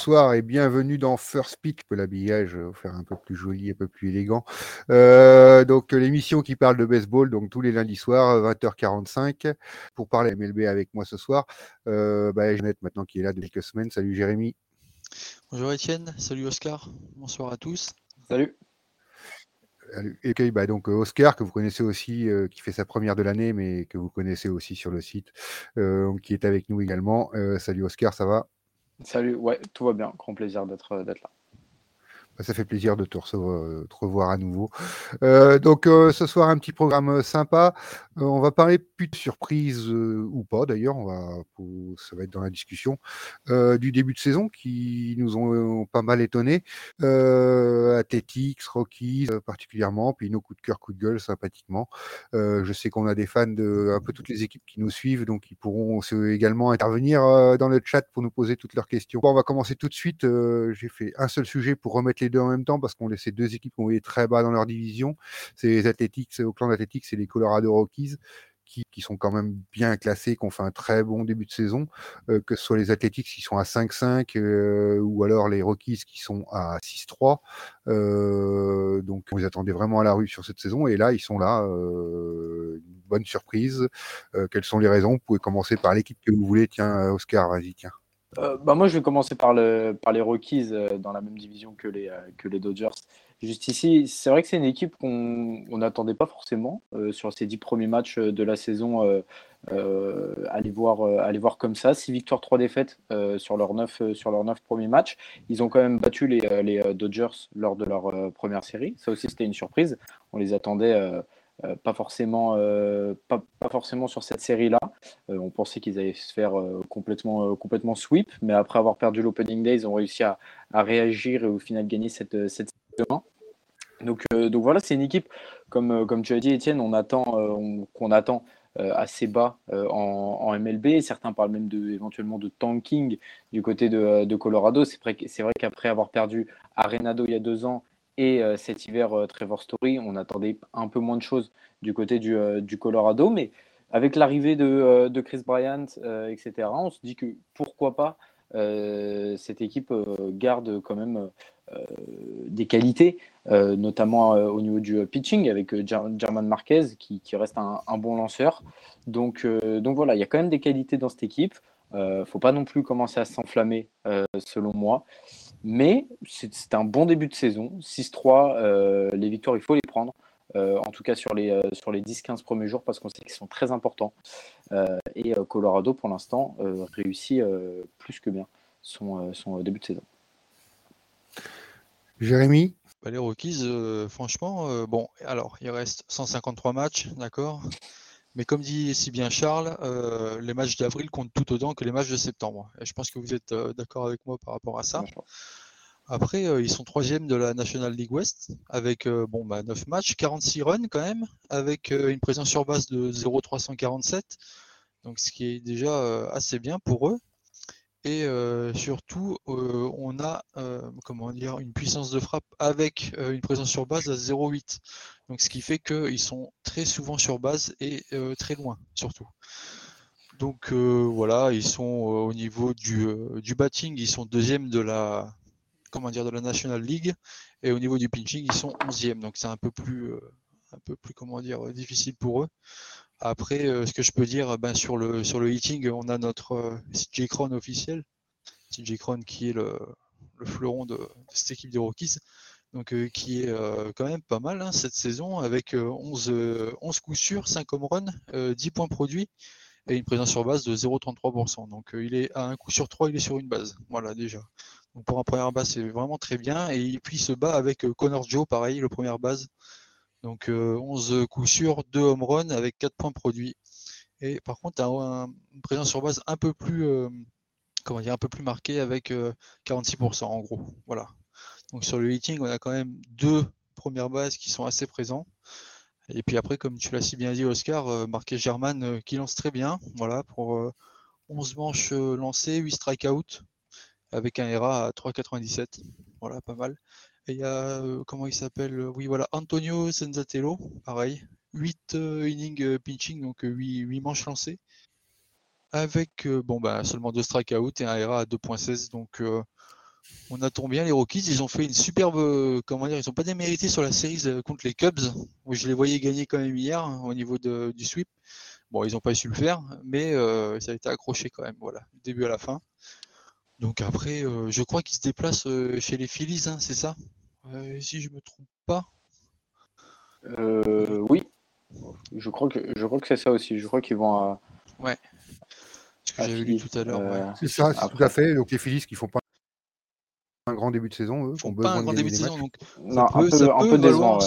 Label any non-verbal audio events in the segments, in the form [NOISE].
bonsoir et bienvenue dans First Pick, que l'habillage euh, faire un peu plus joli, un peu plus élégant. Euh, donc l'émission qui parle de baseball, donc tous les lundis soirs, 20h45, pour parler MLB avec moi ce soir. Euh, bah, Jeannette maintenant qui est là depuis quelques semaines. Salut Jérémy. Bonjour Étienne, salut Oscar, bonsoir à tous. Salut. Et bah donc Oscar, que vous connaissez aussi, qui fait sa première de l'année, mais que vous connaissez aussi sur le site, qui est avec nous également. salut Oscar, ça va? Salut, ouais, tout va bien. Grand plaisir d'être là. Bah, ça fait plaisir de te, recevoir, te revoir à nouveau. Euh, donc euh, ce soir, un petit programme euh, sympa. on va parler plus de surprise ou pas d'ailleurs, ça va être dans la discussion, du début de saison qui nous ont, pas mal étonnés. Athletics, Rockies particulièrement, puis nos coups de cœur, coups de gueule sympathiquement. je sais qu'on a des fans de un peu toutes les équipes qui nous suivent, donc ils pourront également intervenir dans le chat pour nous poser toutes leurs questions. Bon, on va commencer tout de suite. J'ai fait un seul sujet pour remettre les en même temps parce qu'on laissait deux équipes qu'on voyait très bas dans leur division. C'est les Athletics, Oakland Athletics et les Colorado Rockies. Qui, sont quand même bien classés, qui ont fait un très bon début de saison, euh, que ce soit les Athletics qui sont à 5-5 euh, ou alors les Rockies qui sont à 6-3. Euh, donc on les attendait vraiment à la rue sur cette saison et là ils sont là. bonne surprise. quelles sont les raisons? Vous pouvez commencer par l'équipe que vous voulez. Tiens, Oscar, vas-y, tiens. Euh, bah moi, je vais commencer par, le, par les Rockies euh, dans la même division que les, euh, que les Dodgers. Juste ici, c'est vrai que c'est une équipe qu'on n'attendait pas forcément sur ces dix premiers matchs de la saison. aller, voir, aller voir comme ça. Six victoires, trois défaites sur, leurs neuf, sur leurs neuf premiers matchs. Ils ont quand même battu les, les Dodgers lors de leur première série. Ça aussi, c'était une surprise. On les attendait euh, pas, forcément, euh, pas, forcément sur cette série-là. Euh, on pensait qu'ils allaient se faire complètement, complètement sweep, mais après avoir perdu l'Opening Day, ils ont réussi à, réagir et au final gagner cette, cette série donc, donc voilà, c'est une équipe, comme, comme tu as dit, Étienne, on attend, qu'on attend assez bas en, MLB. Certains parlent même de, éventuellement de tanking du côté de, de Colorado. C'est vrai, vrai qu'après avoir perdu Arenado il y a deux ans et euh, cet hiver, euh, Trevor Story, on attendait un peu moins de choses du côté du, euh, Colorado. Mais avec l'arrivée de, Chris Bryant, etc., on se dit que pourquoi pas cette équipe garde quand même des qualités, notamment au niveau du pitching avec German Marquez qui, reste un, bon lanceur. Donc, voilà, il y a quand même des qualités dans cette équipe. ne faut pas non plus commencer à s'enflammer, selon moi. Mais c'est un bon début de saison. 6-3, euh, les victoires, il faut les prendre. Euh, en tout cas sur les, euh, sur les 10-15 premiers jours, parce qu'on sait qu'ils sont très importants. et Colorado, pour l'instant, réussit plus que bien son, son, début de saison. Jérémy? Bah, Les Rockies, franchement, bon, alors, il reste 153 matchs, d'accord? Mais comme dit si bien Charles, euh, les matchs d'avril comptent tout autant que les matchs de septembre. Et je pense que vous êtes euh, d'accord avec moi par rapport à ça. Après, euh, ils sont troisième de la National League West avec bon, bah, 9 matchs, 46 runs quand même, avec une présence sur base de 0,347. Donc ce qui est déjà assez bien pour eux. Et surtout, on a comment dire, une puissance de frappe avec une présence sur base à 0,8. Donc, ce qui fait qu'ils sont très souvent sur base et très loin, surtout. Donc voilà, ils sont au niveau du, du, batting, ils sont deuxième de la comment dire de la National League et au niveau du pitching, ils sont onzième. Donc c'est un peu plus un peu plus comment dire difficile pour eux. Après, euh, ce que je peux dire ben, sur, le, sur le hitting, on a notre euh, CJ Cron officiel. CJ Cron qui est le, fleuron de, cette équipe des Rockies. Donc, euh, qui est quand même pas mal hein, cette saison avec 11, 11 coups sûrs, 5 home runs, 10 points produits et une présence sur base de 0,33%. Donc il est à un coup sur 3, il est sur une base. Voilà déjà. Donc pour un première base, c'est vraiment très bien. Et puis il se bat avec Connor Joe, pareil, le première base, donc 11 euh, coups sûrs, 2 home runs avec 4 points produits. Et par contre, un, une présence sur base un peu plus, euh, comment dire, un peu plus marquée avec 46% euh, en gros. Voilà. Donc sur le hitting, on a quand même deux premières bases qui sont assez présents. Et puis après, comme tu l'as si bien dit, Oscar, Marquez German qui lance très bien. Voilà, pour 11 manches lancées, 8 strikeouts avec un ERA à 3,97. Voilà, pas mal il y a, euh, comment il s'appelle euh, Oui, voilà, Antonio Senzatello, pareil. 8 euh, innings pitching, donc 8, manches lancées. Avec bon, bah, seulement 2 strikeouts et un ERA à 2.16. Donc on attend bien les Rockies. Ils ont fait une superbe, comment dire, ils n'ont pas démérité sur la série contre les Cubs, où je les voyais gagner quand même hier hein, au niveau du sweep. Bon, ils n'ont pas su le faire, mais ça a été accroché quand même, voilà, du début à la fin. Donc après, je crois qu'ils se déplacent chez les Phillies, hein, c'est ça? Si je me trompe pas. oui, je crois que je crois que c'est ça aussi. Je crois qu'ils vont à. Ouais. Ce que j'avais lu tout à l'heure. Euh, c'est ça, tout à fait. Donc les Phillies qui font pas un grand début de saison, eux, font pas un grand début de saison. Donc non, ça, peut, un peu, valoir,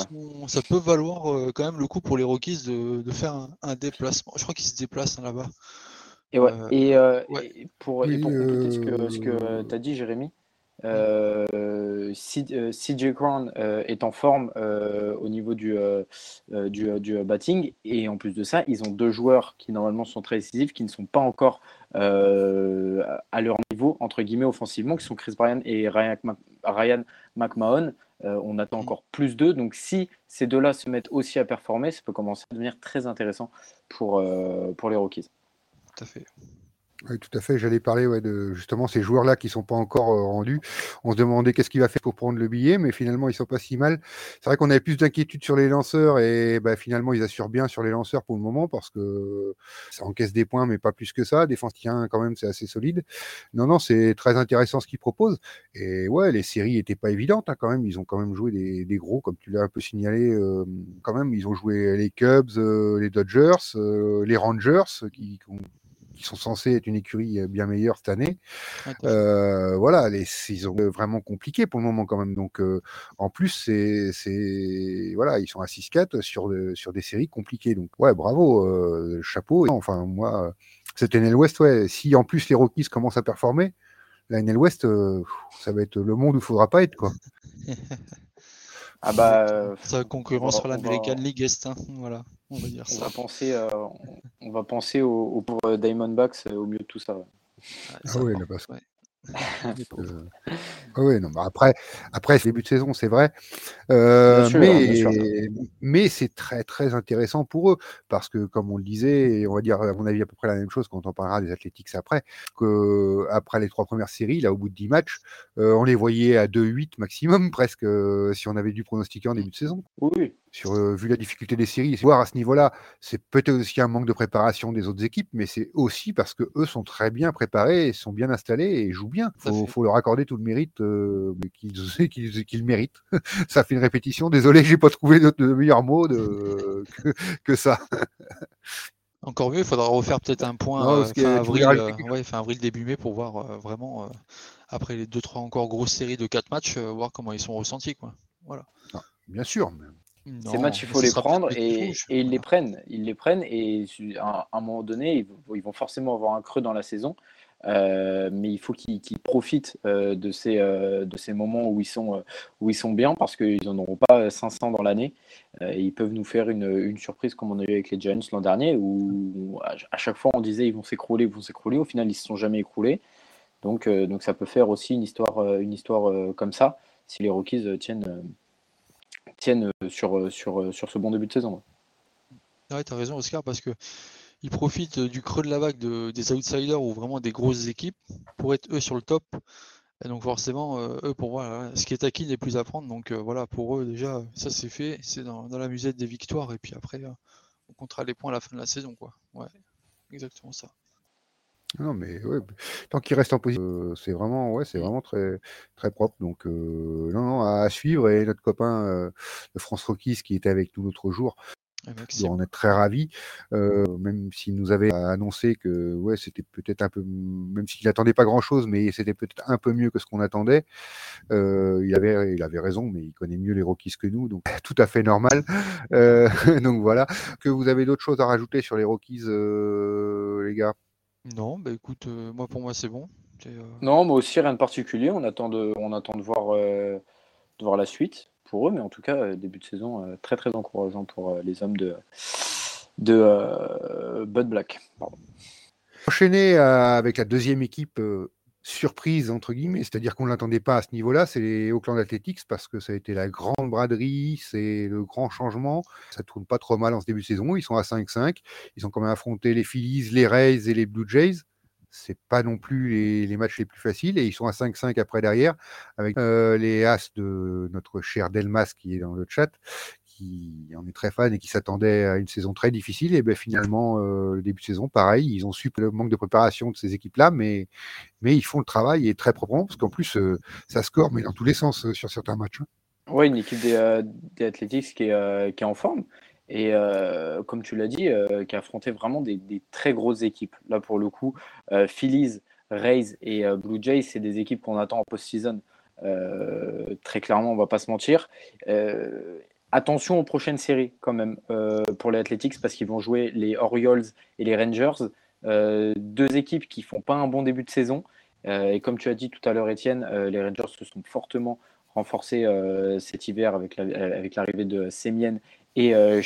ça peut valoir euh, quand même le coup pour les Rockies de, de faire un, déplacement. Je crois qu'ils se déplacent hein, là-bas. Et, ouais, euh, et, pour, et pour compléter ce que, ce que tu as dit, Jérémy, euh, CJ Crown euh, est en forme euh, au niveau du, du, batting et en plus de ça, ils ont deux joueurs qui normalement sont très décisifs, qui ne sont pas encore à leur niveau entre guillemets offensivement, qui sont Chris Bryan et Ryan, Ryan McMahon. on attend mm. encore plus d'eux. Donc si ces deux-là se mettent aussi à performer, ça peut commencer à devenir très intéressant pour, pour les Rockies. Tout à fait. Oui, tout à fait. J'allais parler ouais, de justement ces joueurs-là qui sont pas encore euh, rendus. On se demandait qu'est-ce qu'il va faire pour prendre le billet, mais finalement ils sont pas si mal. C'est vrai qu'on avait plus d'inquiétude sur les lanceurs et bah, finalement ils assurent bien sur les lanceurs pour le moment parce que ça encaisse des points, mais pas plus que ça. Défense tient quand même, c'est assez solide. Non, non, c'est très intéressant ce qu'ils proposent. Et ouais, les séries étaient pas évidentes hein, quand même. Ils ont quand même joué des, gros, comme tu l'as un peu signalé. Euh, quand même, ils ont joué les Cubs, euh, les Dodgers, les Rangers qui, qui qui sont censés être une écurie euh, bien meilleure cette année. Euh, voilà, les, ils ont vraiment compliqué pour le moment quand même. Donc, euh, en plus, c'est, voilà, ils sont à 6-4 sur, sur des séries compliquées. Donc, ouais, bravo, chapeau. Enfin, moi, cette NL West, ouais, si en plus les Rockies commencent à performer, la NL West, ça va être le monde où il faudra pas être, quoi. [LAUGHS] Ah bah, ça concurrence l'American League Est, hein, voilà, on va dire on Va penser, euh, on va penser au, au pauvre Diamondbacks euh, au milieu de tout ça. Ah, ah oui, là, parce... [LAUGHS] Euh, oui, non, après, après ce début de saison, c'est vrai. Euh, mais mais c'est très, très intéressant pour eux. Parce que, comme on le disait, on va dire, à mon avis, à peu près la même chose quand on parlera des Athletics après, que après les trois premières séries, là, au bout de 10 matchs, euh, on les voyait à 2-8 maximum, [LAUGHS] presque, si on avait dû pronostiquer en début de saison. Oui, sur, vu la difficulté des séries. Voir à ce niveau-là, c'est peut-être aussi un manque de préparation des autres équipes, mais c'est aussi parce que eux sont très bien préparés, sont bien installés et jouent bien. Il faut, leur accorder tout le mérite euh, [LAUGHS] qu'ils méritent. [LAUGHS] ça fait une répétition. Désolé, j'ai pas trouvé de, de meilleur mot de, [LAUGHS] que, ça. Encore mieux, il faudra refaire peut-être un point fin, avril, fin, avril, début mai pour voir vraiment, après les deux, trois encore grosses séries de quatre matchs, voir comment ils sont ressentis. Quoi. Voilà. bien sûr. Ces matchs, il faut les prendre et, ils les prennent. Ils les prennent et à, un moment donné, ils, vont forcément avoir un creux dans la saison. Euh, mais il faut qu'ils profitent euh, de, ces, euh, de ces moments où ils sont, où ils sont bien parce qu'ils n'en auront pas 500 dans l'année. et ils peuvent nous faire une, une, surprise comme on a eu avec les Giants l'an dernier où à chaque fois on disait ils vont s'écrouler, ils vont s'écrouler. Au final, ils ne se sont jamais écroulés. Donc, donc ça peut faire aussi une histoire, une histoire comme ça si les Rockies tiennent tiennent euh, sur, euh, sur, euh, sur ce bon début de saison. Ouais, tu as raison, Oscar, parce que ils profitent du creux de la vague de, des outsiders ou vraiment des grosses équipes pour être eux sur le top. Et donc forcément, eux, pour moi, ce qui est acquis n'est plus à prendre. Donc voilà, pour eux, déjà, ça c'est fait. C'est dans, la musette des victoires. Et puis après, on comptera les points à la fin de la saison. Quoi. Ouais, exactement ça. Non, mais ouais, tant qu'il reste en position, euh, c'est vraiment, ouais, c'est mmh. vraiment très, très propre. Donc, euh, non, non, à, suivre. Et notre copain euh, de France Rockies qui était avec nous l'autre jour, on est très ravis, même s'il nous avait annoncé que ouais, c'était peut-être un peu, même s'il n'attendait pas grand-chose, mais c'était peut-être un peu mieux que ce qu'on attendait. il, avait, il avait raison, mais il connaît mieux les Rockies que nous, donc [LAUGHS] tout à fait normal. [LAUGHS] donc voilà. Que vous avez d'autres choses à rajouter sur les Rockies, les gars? Non, bah écoute, euh, moi pour moi c'est bon. Euh, non, moi aussi rien de particulier. On attend de, on attend de voir, euh, de voir la suite pour eux, mais en tout cas début de saison très très encourageant pour les hommes de, de Bud Black. Enchaîner avec la deuxième équipe surprise, entre guillemets, c'est-à-dire qu'on ne l'attendait pas à ce niveau-là, c'est les Oakland Athletics parce que ça a été la grande braderie, c'est le grand changement. Ça tourne pas trop mal en ce début de saison. Ils sont à 5-5. Ils ont quand même affronté les Phillies, les Rays et les Blue Jays. c'est pas non plus les, matchs les plus faciles et ils sont à 5-5 après derrière avec les As de notre cher Delmas qui est dans le chat en est très fan et qui s'attendait à une saison très difficile. Et ben finalement, le début de saison, pareil, ils ont su le manque de préparation de ces équipes-là, mais, mais ils font le travail et très proprement, parce qu'en plus, ça score, mais dans tous les sens sur certains matchs. Hein. Oui, une équipe des, des Athletics qui est, qui est en forme. Et comme tu l'as dit, qui a affronté vraiment des, très grosses équipes. Là, pour le coup, Phillies, Rays et Blue Jays, c'est des équipes qu'on attend en post-season. très clairement, on va pas se mentir. Attention aux prochaines séries quand même pour les Athletics parce qu'ils vont jouer les Orioles et les Rangers, deux équipes qui font pas un bon début de saison. et comme tu as dit tout à l'heure, Étienne, les Rangers se sont fortement renforcés cet hiver avec l'arrivée de Semien et euh,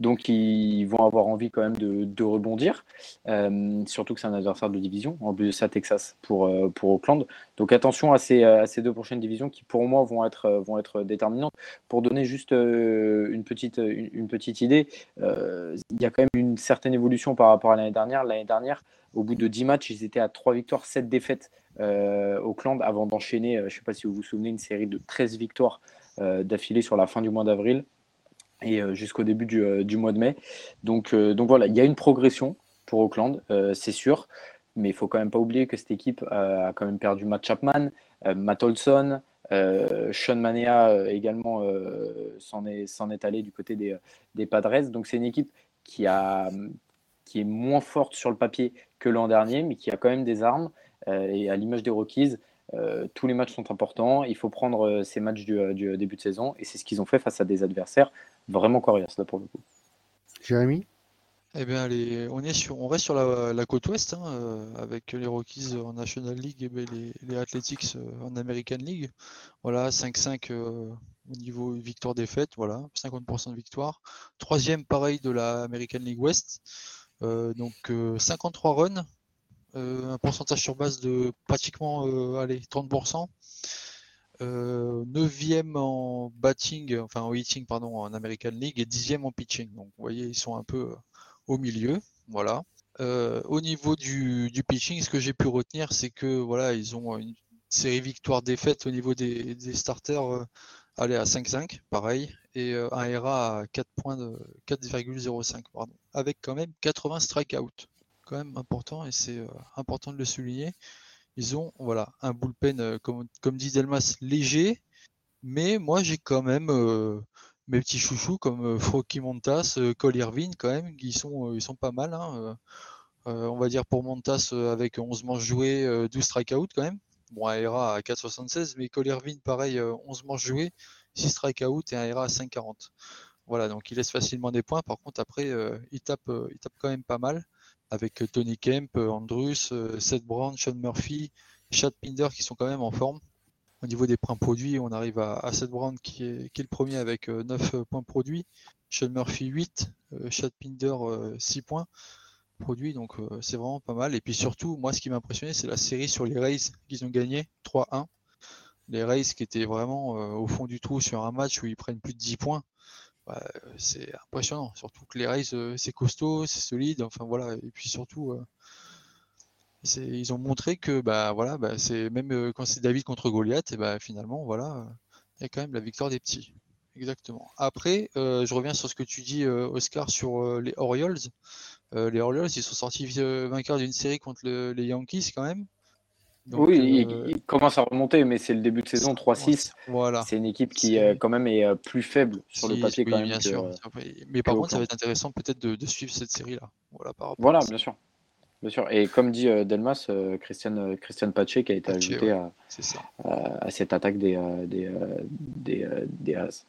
Donc ils vont avoir envie quand même de, rebondir, euh, surtout que c'est un adversaire de division, en plus de ça Texas pour, euh, pour Auckland. Donc attention à ces, deux prochaines divisions qui pour moi vont être, être déterminantes. Pour donner juste euh, une, petite, une, petite idée, il y a quand même une certaine évolution par rapport à l'année dernière. L'année dernière, au bout de 10 matchs, ils étaient à 3 victoires, 7 défaites Auckland avant d'enchaîner, je ne sais pas si vous vous souvenez, une série de 13 victoires d'affilée sur la fin du mois d'avril et euh, jusqu'au début du, euh, du, mois de mai. Donc, euh, donc voilà, il y a une progression pour Auckland, c'est sûr, mais il faut quand même pas oublier que cette équipe a quand même perdu Matt Chapman, Matt Olson, Sean Manea également s'en est, est, allé du côté des, des Padres. Donc c'est une équipe qui, a, qui est moins forte sur le papier que l'an dernier, mais qui a quand même des armes. et à l'image des Rockies, tous les matchs sont importants. Il faut prendre ces matchs du, du début de saison. Et c'est ce qu'ils ont fait face à des adversaires vraiment coriace là pour le coup. Jérémy? Eh bien, on, est sur, on reste sur la, côte ouest hein, euh, avec les Rockies en National League et ben, les, Athletics euh, en American League. Voilà, 5-5 euh, au niveau victoire-défaite, voilà, 50% de victoire. Troisième, pareil, de la American League West. donc 53 runs, un pourcentage sur base de pratiquement allez, 30%. 9e en batting, enfin en hitting pardon, en American League et 10e en pitching. Donc vous voyez, ils sont un peu euh, au milieu. Voilà. Euh, au niveau du, pitching, ce que j'ai pu retenir, c'est que voilà, ils ont une série victoire-défaite au niveau des, starters euh, aller à 5-5, pareil, et un ERA à 4.05, pardon, avec quand même 80 strikeouts. Quand même important, et c'est important de le souligner ils ont voilà, un bullpen, euh, comme, comme dit Delmas, léger, mais moi j'ai quand même euh, mes petits chouchous comme euh, Frocky Montas, Cole Irvine quand même, qui sont, ils sont pas mal. Hein, on va dire pour Montas avec 11 manches jouées, 12 strikeouts quand même. Bon, un ERA à 4,76, mais Cole Irvine, pareil, 11 manches jouées, 6 strikeouts et un ERA à 5,40. Voilà, donc il laisse facilement des points. Par contre, après, il, tape, il tape quand même pas mal avec euh, Tony Kemp, euh, Andrus, euh, Seth Brown, Sean Murphy, Chad Pinder qui sont quand même en forme. Au niveau des points produits, on arrive à, Seth Brown qui est, le premier avec 9 points produits, Sean Murphy 8, Chad Pinder 6 points produits, donc c'est vraiment pas mal. Et puis surtout, moi ce qui m'a impressionné, c'est la série sur les Rays qu'ils ont gagné 3-1. Les Rays qui étaient vraiment au fond du trou sur un match où ils prennent plus de 10 points. Bah, c'est impressionnant. Surtout que les Rays, euh, c'est costaud, c'est solide. Enfin voilà. Et puis surtout, euh, ils ont montré que bah voilà, bah, c'est même euh, quand c'est David contre Goliath, et bah finalement voilà, il y a quand même la victoire des petits. Exactement. Après, je reviens sur ce que tu dis, Oscar, sur les Orioles. les Orioles, ils sont sortis vainqueurs d'une série contre les Yankees quand même oui, euh, il, commence à remonter, mais c'est le début de saison 3-6. Voilà. C'est une équipe qui, euh, quand même, est euh, plus faible sur le papier. quand même bien sûr. Mais par contre, ça va être intéressant peut-être de, suivre cette série-là. Voilà, voilà bien sûr. Bien sûr. Et comme dit Delmas, Christian, Christian Pache qui a été ajouté à, à, cette attaque des, des, des, des As.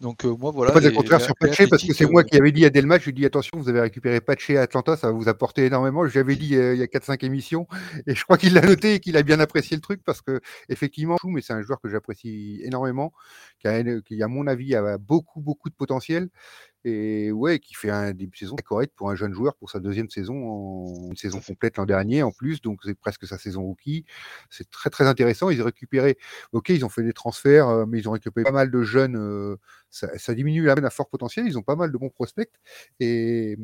Donc euh, moi voilà. Pas au contraire sur Pache parce que c'est moi qui avais dit à Delma, je lui ai dit attention, vous avez récupéré Pache à Atlanta, ça va vous apporter énormément. J'avais dit euh, il y a 4-5 émissions et je crois qu'il l'a noté et qu'il a bien apprécié le truc parce que effectivement, mais c'est un joueur que j'apprécie énormément, qui a, qui à mon avis a beaucoup beaucoup de potentiel et ouais, qui fait un début de saison correct pour un jeune joueur pour sa deuxième saison, en, une saison complète l'an dernier en plus, donc c'est presque sa saison rookie. C'est très très intéressant. Ils ont récupéré, ok, ils ont fait des transferts, euh, mais ils ont récupéré pas mal de jeunes. Euh, ça, diminue la à fort potentiel. Ils ont pas mal de bons prospects et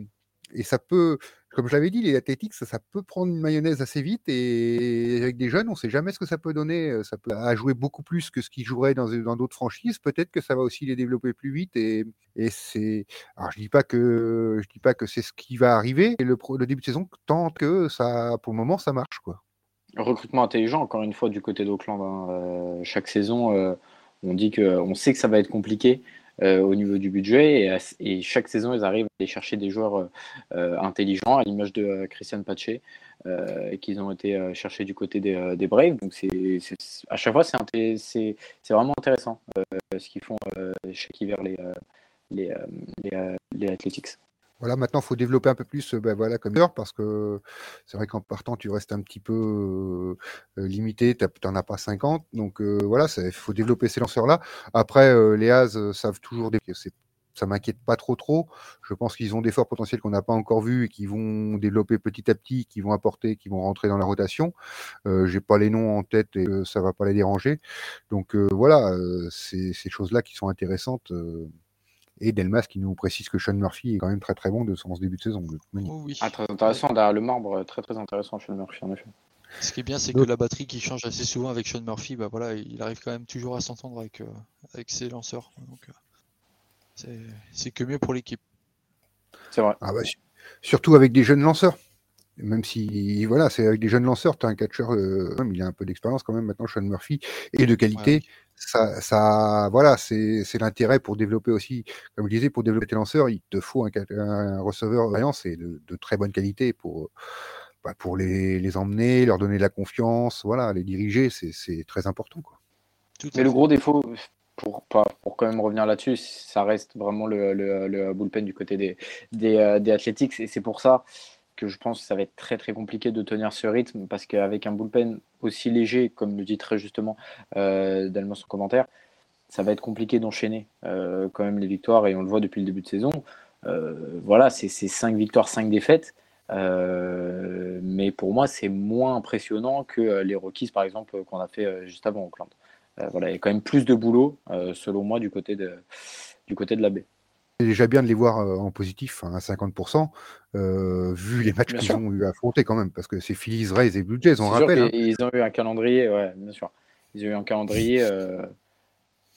et ça peut, comme je l'avais dit, les athlétiques, ça, peut prendre une mayonnaise assez vite. Et avec des jeunes, on ne sait jamais ce que ça peut donner. Ça peut à jouer beaucoup plus que ce qu'ils joueraient dans, d'autres franchises. Peut-être que ça va aussi les développer plus vite. Et, c'est. Alors, je dis dis pas que c'est ce qui va arriver. Le, début de saison, tant que ça, pour le moment, ça marche. Recrutement intelligent, encore une fois, du côté d'Auckland. Hein. Chaque saison, on dit que, on sait que ça va être compliqué. Euh, au niveau du budget. Et, chaque saison, ils arrivent à aller chercher des joueurs euh, intelligents, à l'image de euh, Christian Pache, qu'ils ont été chercher du côté des, Braves. Donc, à chaque fois, c'est, vraiment intéressant ce qu'ils font chaque hiver les, les, les Athletics. Voilà, maintenant, il faut développer un peu plus ben voilà, comme heure, parce que c'est vrai qu'en partant, tu restes un petit peu limité, tu as pas 50. Donc voilà, il faut développer ces lanceurs-là. Après, les As savent toujours des... Ça m'inquiète pas trop trop. Je pense qu'ils ont des forts potentiels qu'on n'a pas encore vus et qui vont développer petit à petit, qui vont apporter, qui vont rentrer dans la rotation. Euh, J'ai pas les noms en tête et ça va pas les déranger. Donc voilà, c'est ces choses-là qui sont intéressantes. Et Delmas qui nous précise que Sean Murphy est quand même très très bon de son début de saison. Oh ah, très intéressant, derrière le marbre, très très intéressant Sean Murphy en effet. Ce qui est bien, c'est que la batterie qui change assez souvent avec Sean Murphy, bah voilà, il arrive quand même toujours à s'entendre avec, euh, avec ses lanceurs. Donc, euh, c'est que mieux pour l'équipe. C'est vrai. Ah bah, surtout avec des jeunes lanceurs. Même si, voilà, c'est avec des jeunes lanceurs, tu as un catcheur, euh, il a un peu d'expérience quand même maintenant, Sean Murphy, et de qualité. Ça, ça, voilà, c'est l'intérêt pour développer aussi, comme je disais, pour développer tes lanceurs, il te faut un, receveur d'expérience et de, de, très bonne qualité pour, bah, pour les, les, emmener, leur donner de la confiance, voilà, les diriger, c'est très important. Quoi. Mais le gros défaut, pour, pour quand même revenir là-dessus, ça reste vraiment le, le, le, bullpen du côté des, des, euh, des Athletics, et c'est pour ça que je pense que ça va être très très compliqué de tenir ce rythme parce qu'avec un bullpen aussi léger, comme le dit très justement euh, son commentaire, ça va être compliqué d'enchaîner euh, quand même les victoires et on le voit depuis le début de saison. Euh, voilà, c'est 5 victoires, 5 défaites. Euh, mais pour moi, c'est moins impressionnant que les Rockies, par exemple, qu'on a fait juste avant Auckland. voilà, il y a quand même plus de boulot, selon moi, du côté de, du côté de la baie. C'est déjà bien de les voir en positif à 50%, vu les matchs qu'ils ont eu à affronter quand même, parce que c'est Phillies, Rays et Blue Jays, on rappelle. Hein. Ils ont eu un calendrier, ouais, bien sûr. Ils ont eu un calendrier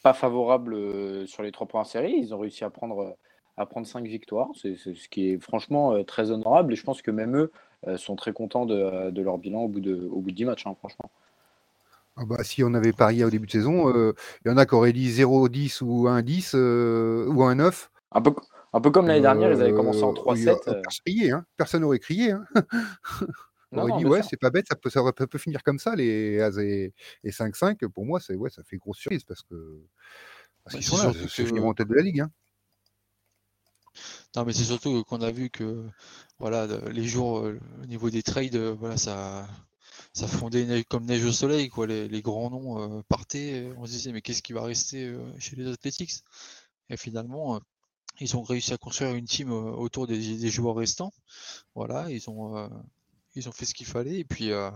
pas favorable sur les trois premières séries. Ils ont réussi à prendre, à prendre cinq victoires, c'est ce qui est franchement très honorable. Et je pense que même eux sont très contents de, leur bilan au bout de, au bout de 10 matchs, hein, franchement. Ah bah, si on avait parié au début de saison, il y en a qui auraient dit 0-10 ou 1-10 ou 1-9. Un peu, un peu comme l'année dernière, ils avaient commencé en 3-7. Euh, euh. hein. Personne n'aurait crié. Hein. [LAUGHS] on aurait dit, ouais, c'est pas bête, ça peut, ça peut, finir comme ça, les Az et, 5-5. Pour moi, ouais, ça fait grosse surprise parce que. Parce qu'ils sont là, c'est en tête de la ligue. Hein. Non, mais c'est surtout qu'on a vu que voilà, les jours euh, au niveau des trades, voilà, ça, ça fondait comme neige au soleil. Quoi. Les, les grands noms partaient. On se disait, mais qu'est-ce qui va rester chez les Athletics? Et finalement, ils ont réussi à construire une team euh, autour des, joueurs restants. Voilà, ils ont, euh, ils ont fait ce qu'il fallait. Et puis euh,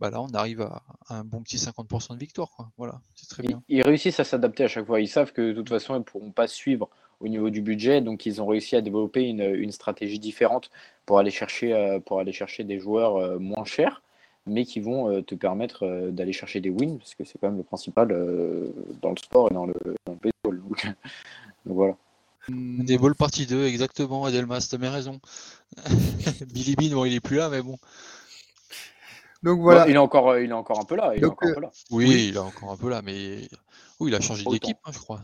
bah là, on arrive à, un bon petit 50% de victoire. Voilà, c'est très bien. Ils, réussissent à s'adapter à chaque fois. Ils savent que de toute façon, ils ne pourront pas suivre au niveau du budget. Donc, ils ont réussi à développer une, stratégie différente pour aller chercher, pour aller chercher des joueurs moins chers, mais qui vont te permettre d'aller chercher des wins, parce que c'est quand même le principal dans le sport et dans le, dans le baseball. donc [LAUGHS] voilà. Des balles partie 2, exactement, Adelmas, t'as bien raison. [LAUGHS] Billy Bean, bon, il est plus là, mais bon. Donc voilà. il, est encore, euh, il est encore un peu là. Il est encore un peu là. Oui, il est encore un peu là, mais oui, il a changé d'équipe, hein, je crois.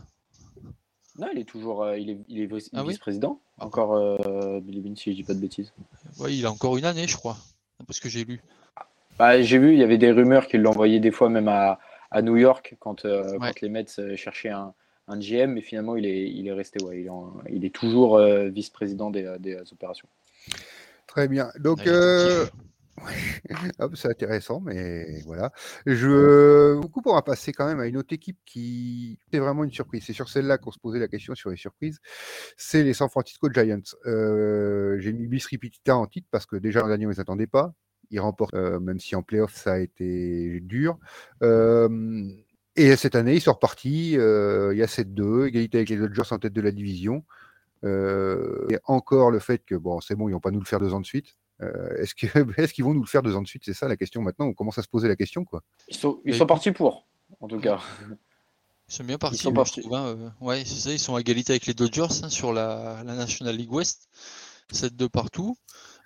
Non, il est toujours euh, il est, il est ah vice-président. encore euh, Billy Bean, si je dis pas de bêtises. Oui, il a encore une année, je crois, parce que j'ai lu. Bah, j'ai vu, il y avait des rumeurs qu'il l'envoyait des fois même à, à New York quand, quand les Mets cherchaient un, un GM, mais finalement, il est, il est resté, ouais, il, est, toujours euh, vice-président des, des, opérations. Très bien. Donc, euh, [LAUGHS] c'est intéressant, mais voilà. Je, beaucoup, on va passer quand même à une autre équipe qui est vraiment une surprise. C'est sur celle-là qu'on se posait la question sur les surprises. C'est les San Francisco Giants. Euh, j'ai mis bis repetita en titre parce que déjà l'an dernier, on ne les attendait pas. Ils remportent, même si en playoff, ça a été dur. Et cette année, ils sont repartis. Euh, il y a 7-2, égalité avec les Dodgers en tête de la division. et encore le fait que, bon, c'est bon, ils vont pas nous le faire deux ans de suite. est-ce, que, [LAUGHS] est-ce qu'ils vont nous le faire deux ans de suite? C'est ça la question maintenant. On commence à se poser la question. Quoi. Ils sont, ils sont partis pour, en tout cas. Ils sont bien partis, ils sont partis. Hein, ouais, c'est ça, ils sont à égalité avec les Dodgers hein, sur la, la, National League West. 7 de partout.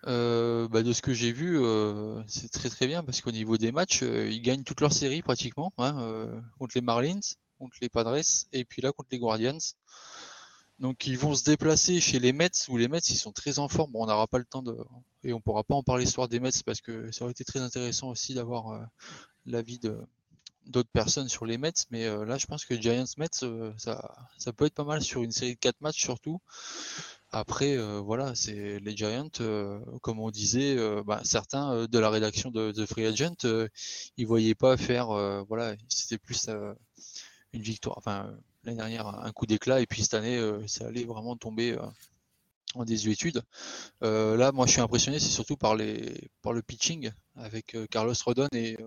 Euh, bah, de ce que j'ai vu, euh, c'est très très bien parce qu'au niveau des matchs, euh, ils gagnent toutes leurs séries pratiquement, hein, contre les Marlins, contre les Padres et puis là contre les Guardians. Donc ils vont se déplacer chez les Mets où les Mets ils sont très en forme. Bon, on n'aura pas le temps de et on pourra pas en parler l'histoire des Mets parce que ça aurait été très intéressant aussi d'avoir l'avis d'autres personnes sur les Mets, mais là je pense que Giants Mets ça, ça peut être pas mal sur une série de 4 matchs surtout. Après, euh, voilà, c'est les Giants, euh, comme on disait, euh, bah, certains de la rédaction de, The Free Agent, ils voyaient pas faire, voilà, c'était plus une victoire, enfin l'année dernière un coup d'éclat, et puis cette année, ça allait vraiment tomber en désuétude. là, moi, je suis impressionné, c'est surtout par les, par le pitching avec Carlos Rodon et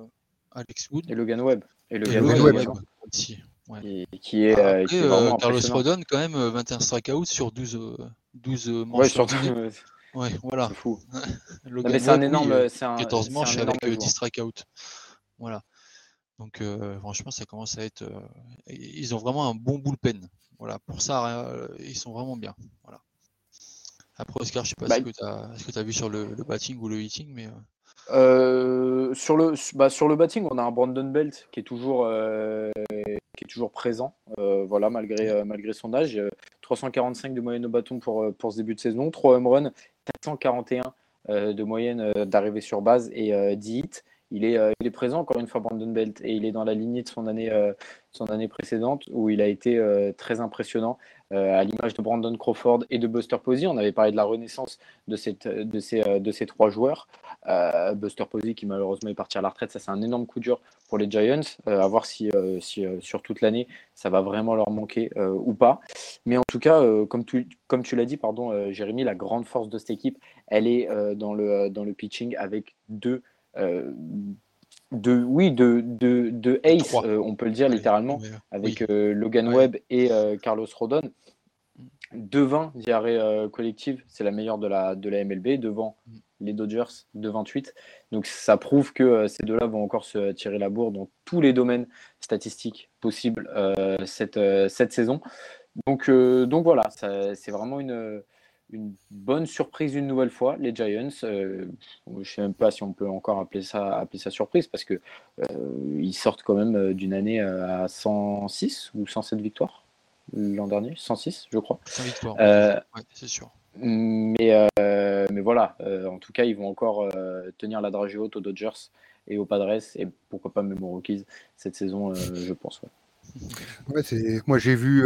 Alex Wood. Et Logan Webb. Et Logan, Webb, aussi. qui est, Après, Carlos Rodon, quand même, 21 strikeouts sur 12, 12 manches. Ouais, surtout. Ouais, voilà. C'est fou. [LAUGHS] mais c'est un énorme. C'est un, 14 manches avec 10 euh, strikeouts. Voilà. Donc, euh, franchement, ça commence à être. Euh, ils ont vraiment un bon bullpen. Voilà. Pour ça, ils sont vraiment bien. Voilà. Après, Oscar, je sais pas bah, ce que tu as, vu sur le, batting ou le hitting, mais. Sur, le, bah, sur le batting, on a un Brandon Belt qui est toujours, toujours présent, voilà, malgré, son âge. 345 de moyenne au bâton pour, euh, pour ce début de saison, 3 home runs, 441 euh, de moyenne euh, d'arrivée sur base et 10 hits. Il est, il présent encore une fois Brandon Belt et il est dans la lignée de son année, son année précédente où il a été très impressionnant à l'image de Brandon Crawford et de Buster Posey. On avait parlé de la renaissance de, de, ces, trois joueurs. Buster Posey qui malheureusement est parti à la retraite, ça c'est un énorme coup dur pour les Giants. à voir si, sur toute l'année ça va vraiment leur manquer ou pas. Mais en tout cas, comme tu, l'as dit, pardon, Jérémy, la grande force de cette équipe, elle est dans le pitching avec deux de oui de, de, de ace on peut le dire littéralement avec Logan Webb et Carlos Rodon. Devant diarrhée collective c'est la meilleure de la de la MLB devant mm. les Dodgers de 28. Donc ça prouve que euh, ces deux-là vont encore se tirer la bourre dans tous les domaines statistiques possibles euh, cette, euh, cette saison. Donc, donc voilà, c'est vraiment une, une bonne surprise une nouvelle fois, les Giants. je ne sais même pas si on peut encore appeler ça, appeler ça surprise parce que ils sortent quand même d'une année à 106 ou 107 victoires l'an dernier, 106 je crois. 100 victoires, c'est sûr. Mais, euh, mais voilà, euh, en tout cas, ils vont encore euh, tenir la dragée haute aux Dodgers et aux Padres et pourquoi pas même aux Rockies cette saison, je pense. Ouais. Moi, j'ai vu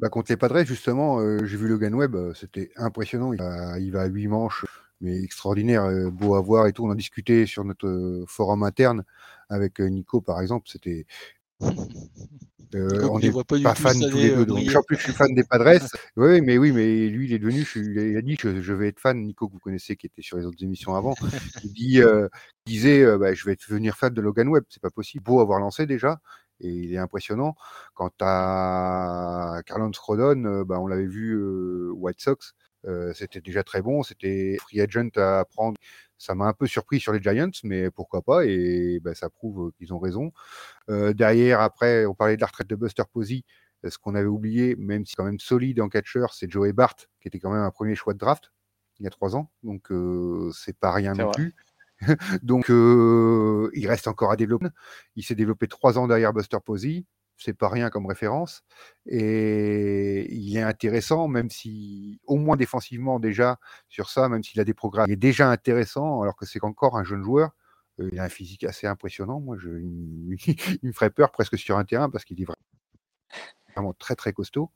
bah, contre les Padres, justement, j'ai vu Logan Webb, c'était impressionnant. Il va, il va à 8 manches, mais extraordinaire, beau à voir et tout. On en discutait sur notre forum interne avec Nico, par exemple. C'était Euh, [LAUGHS] on n'est pas, pas fan tous les deux. Euh, donc, en plus, je suis fan des Padres. [LAUGHS] oui, mais oui, mais lui, il est devenu. il a dit que je vais être fan. Nico, que vous connaissez, qui était sur les autres émissions avant, il dit, euh, disait, bah, je vais devenir fan de Logan Webb. C'est pas possible. Beau avoir lancé déjà, et il est impressionnant. Quant à Carlos Rodon, bah, on l'avait vu White Sox. c'était déjà très bon. C'était free agent à prendre ça m'a un peu surpris sur les Giants, mais pourquoi pas Et ben, ça prouve qu'ils ont raison. derrière, après, on parlait de la retraite de Buster Posey. Ce qu'on avait oublié, même si quand même solide en catcher, c'est Joey Bart, qui était quand même un premier choix de draft il y a trois ans. Donc c'est pas rien non plus. [LAUGHS] Donc il reste encore à développer. Il s'est développé trois ans derrière Buster Posey c'est pas rien comme référence. Et il est intéressant, même si, au moins défensivement déjà, sur ça, même s'il a des programmes, il est déjà intéressant, alors que c'est encore un jeune joueur. Euh, il a un physique assez impressionnant. Moi, je, [LAUGHS] il, me ferait peur presque sur un terrain parce qu'il est vraiment très très costaud.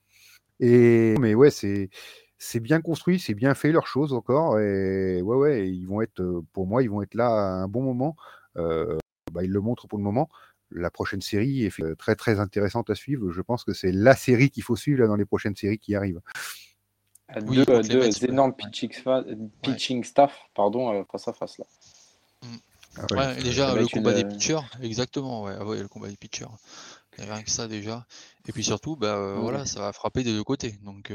Et mais ouais, c'est c'est bien construit, c'est bien fait leur chose encore. Et ouais, ouais, ils vont être, pour moi, ils vont être là à un bon moment. Euh, bah, ils le montrent pour le moment la prochaine série est euh, très très intéressante à suivre. Je pense que c'est la série qu'il faut suivre dans les prochaines séries qui arrivent. deux, énormes pitching, staff pardon, euh, face à face là. Mm. Ah déjà le combat des pitchers, exactement, ouais, le combat des pitchers. Rien que ça déjà. Et puis surtout, bah, euh, voilà, ça va frapper des deux côtés. Donc,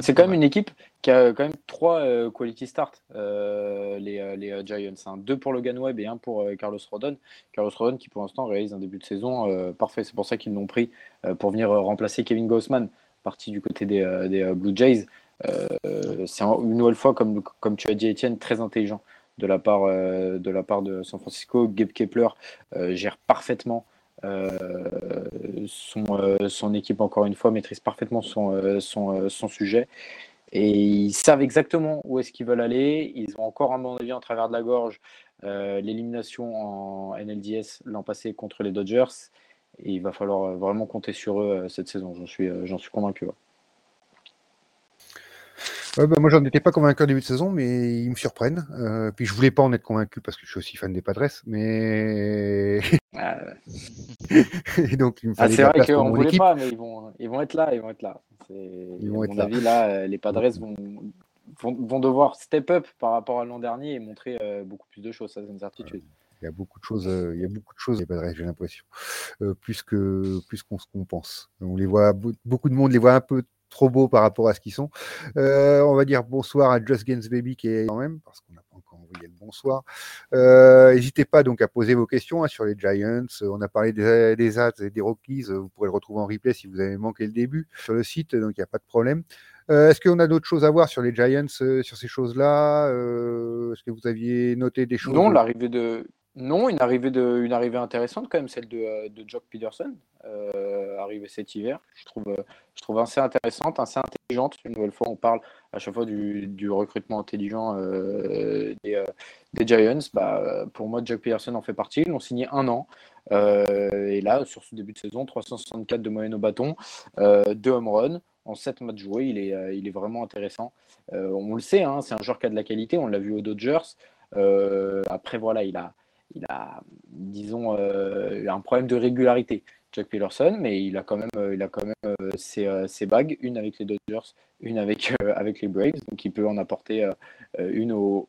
C'est quand même une équipe qui a quand même trois euh, quality start, euh, les, les Giants. Hein. Deux pour Logan Webb et un pour Carlos Rodon. Carlos Rodon qui pour l'instant réalise un début de saison parfait. C'est pour ça qu'ils l'ont pris pour venir remplacer Kevin Gossman, parti du côté des, des Blue Jays. C'est une nouvelle fois, comme, comme tu as dit Étienne, très intelligent de la part, de, la part de San Francisco. Gabe Kepler gère parfaitement euh, son, euh, son, équipe, encore une fois, maîtrise parfaitement son, euh, son, sujet. Et ils savent exactement où est-ce qu'ils veulent aller. Ils ont encore, à mon avis, en travers de la gorge, l'élimination en NLDS l'an passé contre les Dodgers. Et il va falloir vraiment compter sur eux cette saison, j'en suis, j'en suis convaincu. Bah, moi, j'en étais pas convaincu au début de saison, mais ils me surprennent. Euh, puis je voulais pas en être convaincu parce que je suis aussi fan des Padres, mais. [LAUGHS] Ah, [LAUGHS] Et donc, il me ah, c'est vrai qu'on voulait pas, mais ils vont, ils vont être là, ils vont être là. Ils vont à mon avis, là, les Padres vont, vont, devoir step up par rapport à l'an dernier et montrer euh, beaucoup plus de choses, ça c'est une certitude. Il y a beaucoup de choses, euh, il y a beaucoup de choses les Padres, j'ai l'impression, plus que plus qu'on pense. On les voit, beaucoup de monde les voit un peu trop beaux par rapport à ce qu'ils sont. Euh, on va dire bonsoir à Just Games Baby qui est quand même, parce qu'on n'a pas encore envoyé le bonsoir. Euh, n'hésitez pas donc à poser vos questions hein, sur les Giants. On a parlé des, des et des Rockies. Vous pourrez le retrouver en replay si vous avez manqué le début sur le site, donc il n'y a pas de problème. Euh, est-ce qu'on a d'autres choses à voir sur les Giants, sur ces choses-là? Est-ce que vous aviez noté des choses? Non, l'arrivée de non, une arrivée, de, une arrivée intéressante quand même, celle de, euh, de Jock Peterson, euh, arrivée cet hiver. Je trouve, euh, je trouve assez intéressante, assez intelligente. Une nouvelle fois, on parle à chaque fois du, recrutement intelligent des, des, Giants. Bah, pour moi, Jock Peterson en fait partie. Ils l'ont signé un an. et là, sur ce début de saison, 364 de moyenne au bâton, 2 home runs en 7 matchs joués. Il est, il est vraiment intéressant. on le sait, hein, c'est un joueur qui a de la qualité. On l'a vu aux Dodgers. après, voilà, il a il a, disons, euh, un problème de régularité. Jack Peterson, mais il a quand même, euh, il a quand même euh, ses, bagues, une avec les Dodgers, une avec, [LAUGHS] avec les Braves, donc il peut en apporter une aux,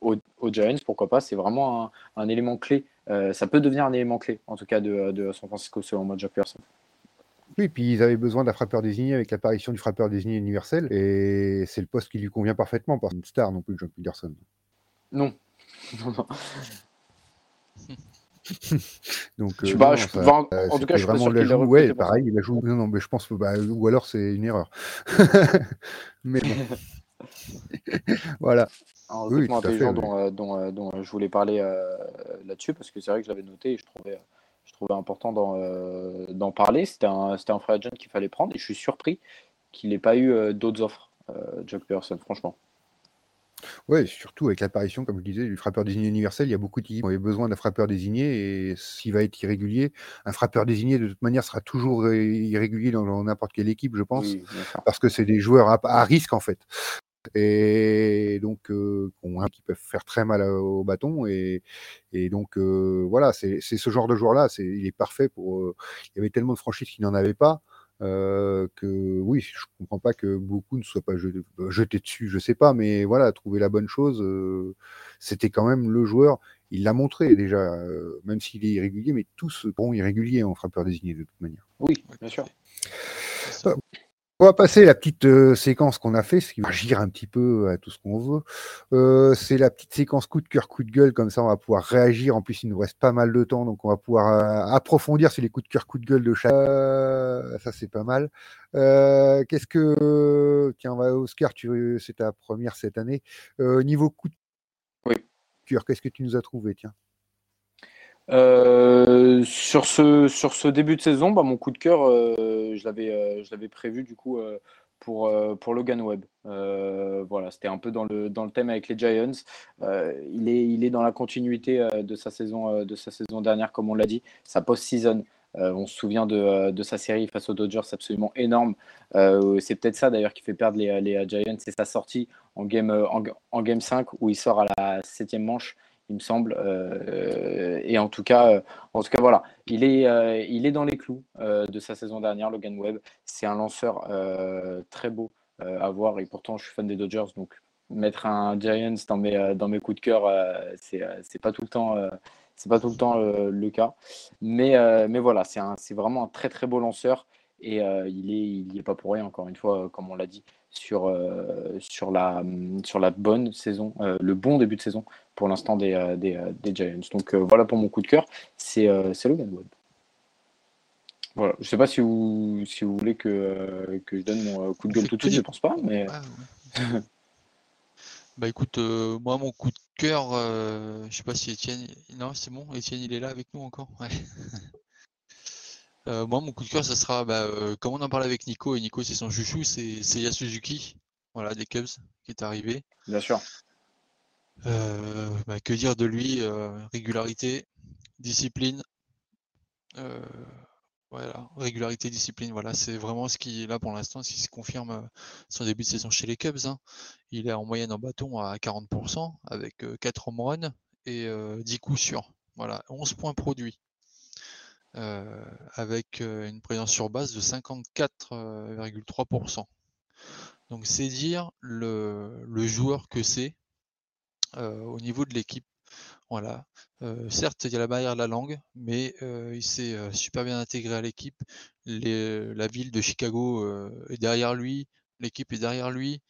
Giants, pourquoi pas, c'est vraiment un, élément clé, ça peut devenir un élément clé, en tout cas de, de San Francisco selon moi, Jack Peterson. Oui, puis ils avaient besoin d'un frappeur désigné avec l'apparition du frappeur désigné universel, et c'est le poste qui lui convient parfaitement, pas une star non plus, Jack Peterson. Non. [LAUGHS] [LAUGHS] Donc, euh, en, tout cas, je vraiment la joue. Ouais, pareil, il a joué. Non, non, mais je pense que, bah, ou alors c'est une erreur. [LAUGHS] mais [LAUGHS] voilà. Un oui, intelligent dont, euh, dont, euh, dont, je voulais parler là-dessus parce que c'est vrai que je l'avais noté et je trouvais, je trouvais important d'en parler. C'était un, un free agent qu'il fallait prendre et je suis surpris qu'il n'ait pas eu d'autres offres, Jack Pearson, franchement. Oui, surtout avec l'apparition, comme je disais, du frappeur désigné universel, il y a beaucoup d'équipes qui ont besoin d'un frappeur désigné et s'il va être irrégulier, un frappeur désigné de toute manière sera toujours irrégulier dans n'importe quelle équipe, je pense, parce que c'est des joueurs à, risque en fait. Et donc, euh, qui peuvent faire très mal au bâton. Et, donc, euh, voilà, c'est ce genre de joueur-là. Il est parfait pour. Euh, il y avait tellement de franchises qui n'en avaient pas. Euh, que oui, je comprends pas que beaucoup ne soient pas bah, jetés, dessus, je sais pas, mais voilà, trouver la bonne chose, euh, c'était quand même le joueur. Il l'a montré déjà, euh, même s'il est irrégulier, mais tous seront irréguliers en frappeur désigné de toute manière. Oui, bien sûr. On va passer la petite euh, séquence qu'on a fait, ce qui va agir un petit peu à tout ce qu'on veut. Euh, c'est la petite séquence coup de cœur, coup de gueule, comme ça on va pouvoir réagir. En plus, il nous reste pas mal de temps, donc on va pouvoir euh, approfondir sur les coups de cœur, coup de gueule de chaque. ça c'est pas mal. Qu'est-ce que tiens, va Oscar, tu c'est ta première cette année. niveau coup de cœur, qu'est-ce que tu nous as trouvé, tiens? Euh, sur, ce, sur ce début de saison, bah, mon coup de cœur, euh, je l'avais euh, prévu du coup pour, Logan Webb. voilà, c'était un peu dans le, thème avec les Giants. il, est, dans la continuité de, sa saison, de sa saison dernière, comme on l'a dit, sa post-season. on se souvient de, sa série face aux Dodgers, absolument énorme. c'est peut-être ça d'ailleurs qui fait perdre les, les Giants, c'est sa sortie en game, en, en, game 5 où il sort à la septième manche il me semble. Euh, et en tout cas, euh, en tout cas, voilà, il est, euh, il est dans les clous de sa saison dernière, Logan Webb. C'est un lanceur très beau à voir. Et pourtant, je suis fan des Dodgers, donc mettre un Giants dans mes, dans mes coups de cœur, c'est, pas tout le temps. c'est pas tout le temps le cas, mais, mais voilà, c'est, vraiment un très très beau lanceur Et il est, il n'y est pas pour rien, encore une fois, comme on l'a dit, sur, sur, la, sur la bonne saison, le bon début de saison pour l'instant des, des, des, Giants. Donc voilà pour mon coup de cœur, c'est Logan Webb. Voilà. Je ne sais pas si vous, si vous voulez que, que je donne mon coup de gueule tout de suite, je ne pense pas. Mais... [LAUGHS] Bah écoute, euh, moi mon coup de cœur, euh, je sais pas si Étienne. Non, c'est bon, Étienne il est là avec nous encore? [LAUGHS] Euh, moi mon coup de cœur, ça sera bah, comme on en parle avec Nico, et Nico c'est son chouchou, c'est c'est Suzuki, voilà, des Cubs, qui est arrivé. Bien sûr. Bah, que dire de lui? régularité, discipline. Voilà, régularité, discipline, voilà, c'est vraiment ce qui là pour l'instant, ce qui se confirme euh, son début de saison chez les Cubs. Hein. Il est en moyenne en bâton à 40% avec 4 euh, home runs et 10 euh, coups sûrs. Voilà, 11 points produits. avec une présence sur base de 54,3%. Donc c'est dire le, joueur que c'est au niveau de l'équipe. Voilà. certes, il y a la barrière de la langue, mais il s'est super bien intégré à l'équipe. la ville de Chicago est derrière lui, l'équipe est derrière lui.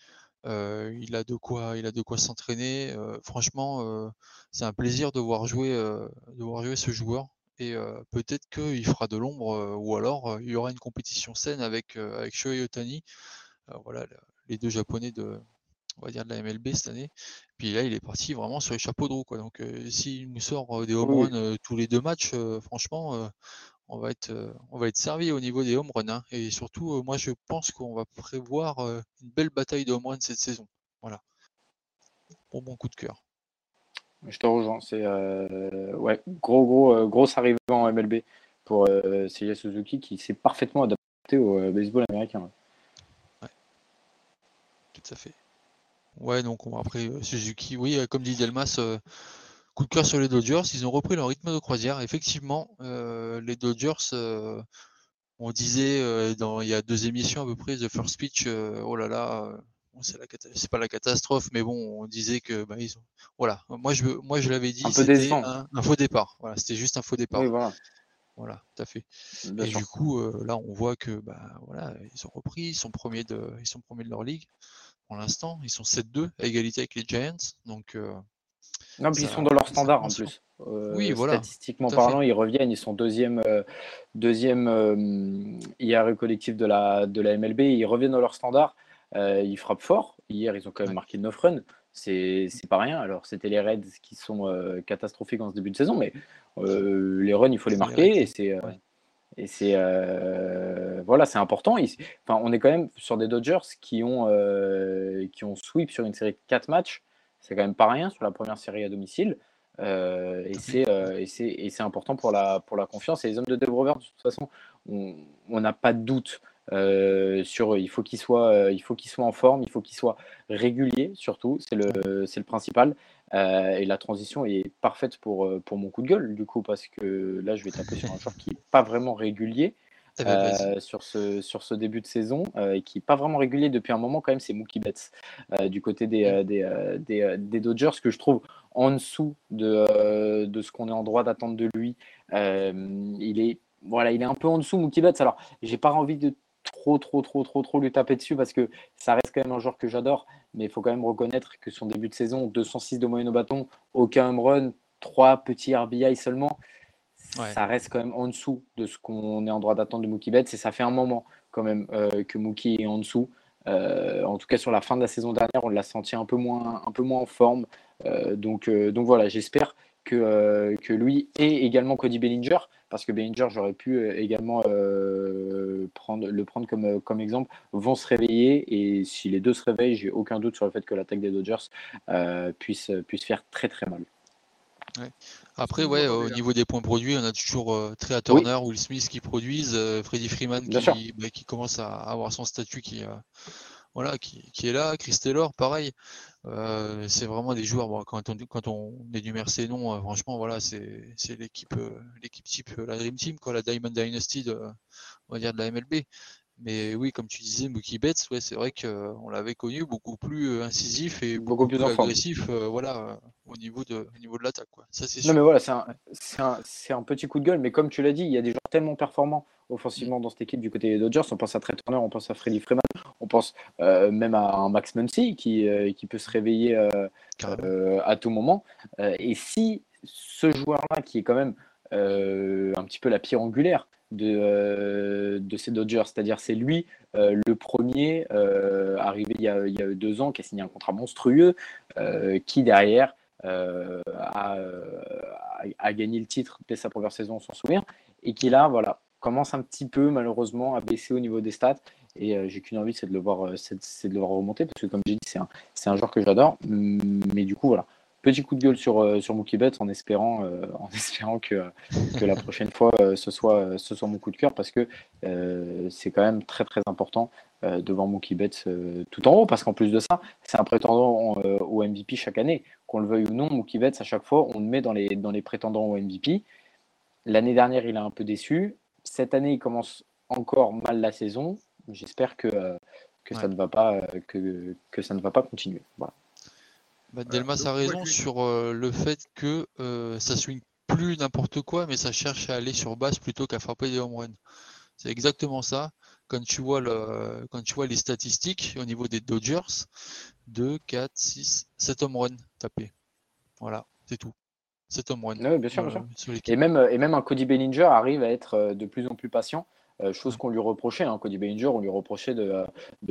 il a de quoi, il a de quoi s'entraîner. franchement, c'est un plaisir de voir jouer, de voir jouer ce joueur. Et peut-être qu'il fera de l'ombre, ou alors il y aura une compétition saine avec avec Shohei Otani. voilà, les deux japonais de, on va dire de la MLB cette année. Puis là, il est parti vraiment sur les chapeaux de roue. Quoi. Donc, euh, s'il nous sort euh, des home runs euh, tous les deux matchs, franchement, on va être, on va être servi au niveau des home runs. Hein. Et surtout, moi, je pense qu'on va prévoir une belle bataille de home runs cette saison. Voilà. Pour mon coup de cœur. Je te rejoins. C'est ouais, gros, gros, grosse arrivée en MLB pour Seiya Suzuki qui s'est parfaitement adapté au baseball américain. Ouais. Tout à fait. Ouais, donc après euh, Suzuki, oui, euh, comme dit Delmas, euh, coup de cœur sur les Dodgers, ils ont repris leur rythme de croisière. Effectivement, les Dodgers, on disait dans, il y a deux émissions à peu près, The First Pitch, oh là là, c'est pas la catastrophe, mais bon, on disait que bah, ils ont, voilà, moi je, moi je l'avais dit, c'était un, faux départ. Voilà, c'était juste un faux départ. Oui, voilà. Voilà, tout à fait. et du coup, là, on voit que bah, voilà, ils ont repris, ils sont premiers de, ils sont premiers de leur ligue pour l'instant. Ils sont 7-2 à égalité avec les Giants. Donc, euh, non, puis ils sont dans leur standard en plus. Euh, oui, voilà. Statistiquement parlant, ils reviennent. Ils sont deuxième, euh, deuxième IRE collectif de la, de la MLB. Ils reviennent dans leur standard. ils frappent fort. Hier, ils ont quand même marqué 9 runs. C'est pas rien. Alors, c'était les Reds qui sont catastrophiques en ce début de saison, mais les runs, il faut les marquer. Et c'est et c'est euh, voilà, c'est important. enfin, on est quand même sur des Dodgers qui ont, euh, qui ont sweep sur une série de 4 matchs. C'est quand même pas rien sur la première série à domicile. Euh, et c'est important pour la, pour la confiance. Et les hommes de Dave de toute façon, on n'a pas de doute sur eux. Il faut qu'ils soient, il faut qu'ils soient en forme, il faut qu'ils soient réguliers surtout. C'est le, le principal. Euh, et la transition est parfaite pour, euh, pour mon coup de gueule, du coup, parce que là, je vais taper sur un joueur qui n'est pas vraiment régulier. Eh ben, euh, sur, ce, sur ce début de saison et qui n'est pas vraiment régulier depuis un moment quand même, c'est Mookie Betts du côté des, des, des, des, Dodgers que je trouve en dessous de, de ce qu'on est en droit d'attendre de lui. il est voilà, il est un peu en dessous Mookie Betts. Alors, j'ai pas envie de trop, trop, trop, trop, trop lui taper dessus parce que ça reste quand même un joueur que j'adore. Mais il faut quand même reconnaître que son début de saison, 206 de moyenne au bâton, aucun home run, 3 petits RBI seulement. Ça reste quand même en dessous de ce qu'on est en droit d'attendre de Mookie Betts. Et ça fait un moment quand même euh, que Mookie est en dessous. Euh, en tout cas, sur la fin de la saison dernière, on l'a senti un peu moins, un peu moins en forme. Euh, donc, donc voilà, j'espère que, que lui et également Cody Bellinger parce que Bellinger, j'aurais pu euh, également euh, prendre, le prendre comme, euh, comme exemple, vont se réveiller. Et si les deux se réveillent, j'ai aucun doute sur le fait que l'attaque des Dodgers puisse, puisse faire très très mal. Après, ouais, au niveau des points produits, on a toujours Trey Turner, Will Smith qui produisent, Freddie Freeman qui, bah, qui, commence à avoir son statut qui, voilà, qui, qui, est là. Chris Taylor, pareil. Euh, c'est vraiment des joueurs. quand, on, quand on énumère ces noms, euh, franchement, voilà, c'est l'équipe, euh, l'équipe type, la Dream Team, quoi, la Diamond Dynasty de, on va dire de la MLB. Mais oui, comme tu disais, Mookie Betts, ouais, c'est vrai qu'on l'avait connu beaucoup plus incisif et beaucoup, plus, agressif voilà, au niveau de, niveau de l'attaque. Ça, c'est Non, mais voilà, c'est un, un, petit coup de gueule. Mais comme tu l'as dit, il y a des joueurs tellement performants offensivement dans cette équipe du côté des Dodgers. On pense à Trey Turner, on pense à Freddie Freeman, on pense même à un Max Muncy qui, qui peut se réveiller à tout moment. et si ce joueur-là, qui est quand même un petit peu la pierre angulaire de, euh, de ces Dodgers. C'est-à-dire, c'est lui euh, le premier euh, arrivé il y, a, il y, a, deux ans qui a signé un contrat monstrueux, qui derrière a, a, gagné le titre dès sa première saison, on s'en souvient, et qui là, voilà, commence un petit peu malheureusement à baisser au niveau des stats. Et j'ai qu'une envie, c'est de le voir, c'est de le voir remonter parce que comme j'ai dit, c'est un, c'est un joueur que j'adore. Mais du coup, voilà, petit coup de gueule sur, euh, sur Mookie Betts en espérant, euh, [LAUGHS] en espérant que, que la prochaine fois euh, ce, soit, ce soit mon coup de cœur parce que c'est quand même très très important devant Mookie Betts tout en haut parce qu'en plus de ça, c'est un prétendant au MVP chaque année. Qu'on le veuille ou non, Mookie Betts, à chaque fois, on le met dans les, dans les prétendants au MVP. L'année dernière, il a un peu déçu. Cette année, il commence encore mal la saison. J'espère que, que, ça ne va pas, que, que ça ne va pas continuer. Voilà. Bah, Delmas a raison sur euh, le fait que euh, ça swing plus n'importe quoi, mais ça cherche à aller sur base plutôt qu'à frapper des home runs. C'est exactement ça. Quand tu, vois le, quand tu vois les statistiques au niveau des Dodgers, 2, 4, 6, 7 home runs tapés. Voilà, c'est tout. 7 home runs. Oui, bien sûr, bien sûr. Et, même, et même un Cody Bellinger arrive à être euh, de plus en plus patient. Chose qu'on lui reprochait. Hein. Cody Bellinger, on lui reprochait de,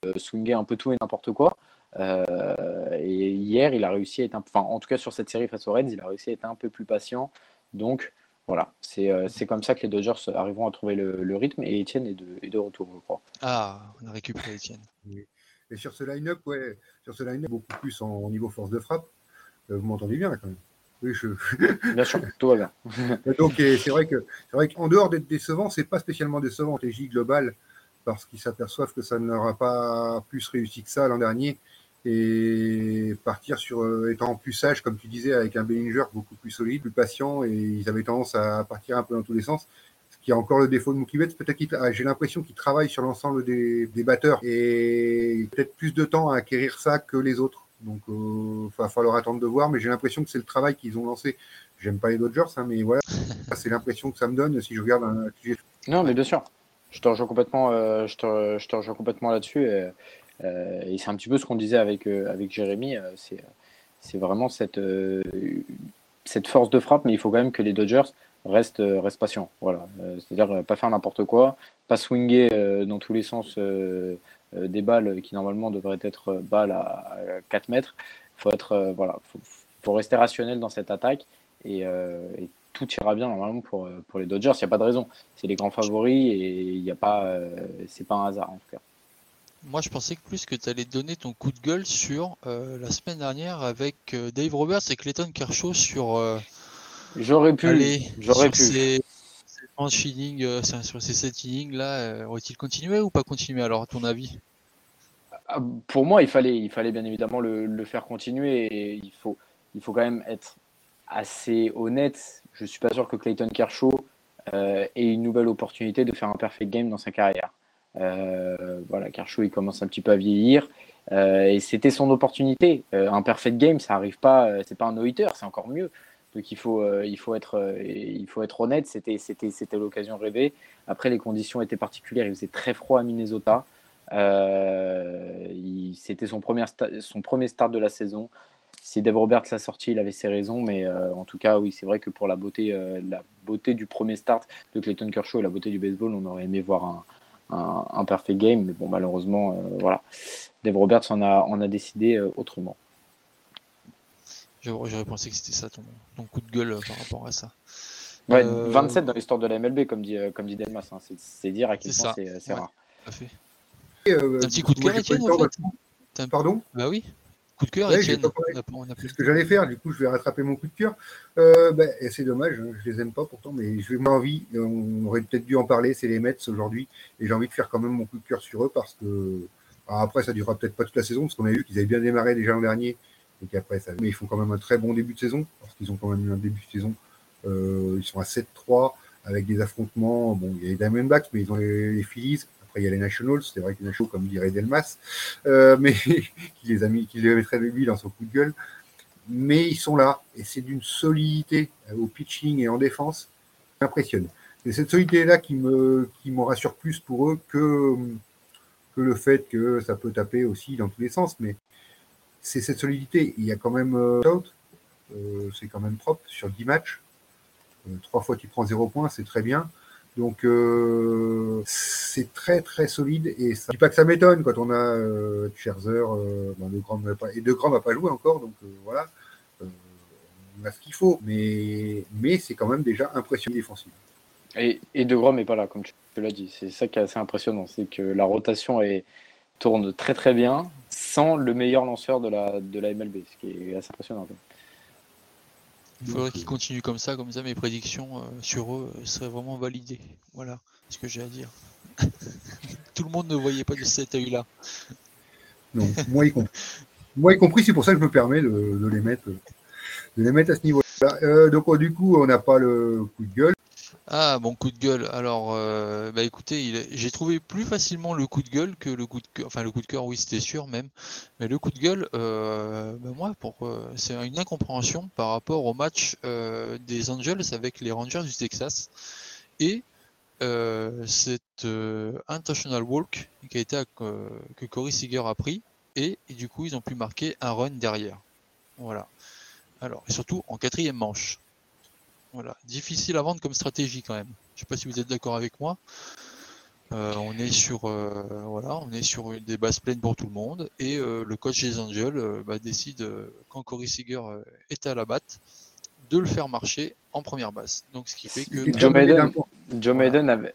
de swinger un peu tout et n'importe quoi. Euh, et hier, il a réussi à être, un, enfin, en tout cas sur cette série face aux Reds, il a réussi à être un peu plus patient. Donc voilà, c'est euh, comme ça que les Dodgers arriveront à trouver le, rythme et Etienne est de, est de, retour, je crois. Ah, on a récupéré Etienne. Et sur ce line-up, ouais, sur ce line-up, beaucoup plus en, niveau force de frappe. Euh, vous m'entendez bien là quand même? Oui, je... Bien sûr, tout va bien. [LAUGHS] Donc, c'est vrai que c'est vrai qu'en dehors d'être décevant, c'est pas spécialement décevant J global parce qu'ils s'aperçoivent que ça n'aura pas plus réussi que ça l'an dernier et partir sur euh, étant plus sage, comme tu disais, avec un Bellinger beaucoup plus solide, plus patient, et ils avaient tendance à partir un peu dans tous les sens. Ce qui a encore le défaut de Mookie peut-être qu'il, ah, j'ai l'impression qu'il travaille sur l'ensemble des, des batteurs et peut-être plus de temps à acquérir ça que les autres. Donc, il euh, va falloir attendre de voir, mais j'ai l'impression que c'est le travail qu'ils ont lancé. J'aime pas les Dodgers, hein, mais voilà, c'est l'impression que ça me donne si je regarde un Non, mais bien sûr. Je te rejoins complètement, euh, je, je complètement là-dessus. Et euh, et c'est un petit peu ce qu'on disait avec, avec Jérémy. C'est vraiment cette, cette force de frappe, mais il faut quand même que les Dodgers restent, restent patients. Voilà. C'est-à-dire pas faire n'importe quoi, pas swinger dans tous les sens des balles qui normalement devraient être balles à, 4 mètres. Faut être, voilà, faut, rester rationnel dans cette attaque et, tout ira bien normalement pour, pour les Dodgers. Il n'y a pas de raison. C'est les grands favoris et il n'y a pas, c'est pas un hasard en tout cas. Moi, je pensais que plus que tu allais donner ton coup de gueule sur euh, la semaine dernière avec euh, Dave Roberts et Clayton Kershaw sur. Euh, j'aurais pu. J'aurais pu. Ces, sur ces 7 innings là, aurait-il continué ou pas continué alors, à ton avis? Ah, Pour moi, il fallait, il fallait bien évidemment le, faire continuer il faut, il faut quand même être assez honnête. Je suis pas sûr que Clayton Kershaw ait une nouvelle opportunité de faire un perfect game dans sa carrière. Euh, voilà, Kershaw, il commence un petit peu à vieillir. Euh, et c'était son opportunité. Euh, un perfect game, ça arrive pas, c'est pas un no-hitter, c'est encore mieux. Donc il faut, il faut, être, il faut être honnête, c'était, c'était, c'était l'occasion rêvée. Après, les conditions étaient particulières, il faisait très froid à Minnesota. c'était son premier, son premier start de la saison. Si Dave Roberts l'a sorti, il avait ses raisons, mais en tout cas, oui, c'est vrai que pour la beauté, la beauté du premier start de Clayton Kershaw et la beauté du baseball, on aurait aimé voir un, un, perfect game. Mais bon, malheureusement, euh, voilà. Dave Roberts en a, a décidé euh, autrement. J'aurais pensé que c'était ça ton, coup de gueule euh, par rapport à ça. 27 dans l'histoire de la MLB, comme dit, comme dit Delmas. Hein. C'est dire à quel point c'est rare. un petit coup de gueule, Etienne, en fait Pardon Bah oui. Coup de cœur, C'est ce que j'allais faire, du coup, je vais rattraper mon coup de cœur. Euh, ben, c'est dommage, hein, je les aime pas pourtant, mais j'ai envie, on aurait peut-être dû en parler, c'est les Mets aujourd'hui, et j'ai envie de faire quand même mon coup de cœur sur eux parce que. après, ça durera peut-être pas toute la saison, parce qu'on a vu qu'ils avaient bien démarré déjà l'an dernier, et qu'après, ça... mais ils font quand même un très bon début de saison, parce qu'ils ont quand même eu un début de saison. Euh, ils sont à 7-3 avec des affrontements. Bon, il y a les Diamondbacks, mais ils ont les, Phillies. Après, il y a les Nationals, c'est vrai que les Nationals, comme dirait Delmas, euh, [LAUGHS] mais qui les a mis, qui les mettrait lui dans son coup de gueule. Mais ils sont là, et c'est d'une solidité au pitching et en défense qui m'impressionne. C'est cette solidité-là qui me, qui me rassure plus pour eux que, que le fait que ça peut taper aussi dans tous les sens. Mais c'est cette solidité. Il y a quand même euh, euh, c'est quand même propre sur 10 matchs. Euh, trois fois tu prends 0 points, c'est très bien. Donc euh, c'est très très solide et ça. Je dis pas que ça m'étonne quand on a Scherzer, ben, Grand pas, et De Grand va pas jouer encore, donc voilà, on a ce qu'il faut, mais mais c'est quand même déjà impressionnant défensif. Et, et De Grom n'est pas là, comme tu, l'as dit. C'est ça qui est assez impressionnant, c'est que la rotation tourne très très bien sans le meilleur lanceur de la, de la MLB, ce qui est assez impressionnant. Il faudrait qu'ils continuent comme ça, comme ça mes prédictions euh, sur eux euh, seraient vraiment validées. Voilà ce que j'ai à dire. [LAUGHS] Tout le monde ne voyait pas de cet œil-là. Donc moi y compris. Moi y compris, c'est pour ça que je me permets de, de les mettre de les mettre à ce niveau-là. Euh, donc oh, du coup, on n'a pas le coup de gueule. Ah, mon coup de gueule. Alors, euh, bah écoutez, j'ai trouvé plus facilement le coup de gueule que le coup de cœur. Enfin, le coup de cœur, oui, c'était sûr même. Mais le coup de gueule, euh, bah, moi, pour, euh, c'est une incompréhension par rapport au match euh, des Angels avec les Rangers du Texas et euh, cette intentional walk qui a été que Corey Seager a pris et, et du coup, ils ont pu marquer un run derrière. Voilà. Alors, et surtout en quatrième manche. Voilà, difficile à vendre comme stratégie quand même. Je sais pas si vous êtes d'accord avec moi. Euh, on est sur euh, voilà, on est sur une- des bases pleines pour tout le monde et euh, le coach des Angels bah, décide quand Corey Seager est à la batte de le faire marcher en première base. Donc ce qui fait que Joe Maiden-. Joe Voilà. Avait.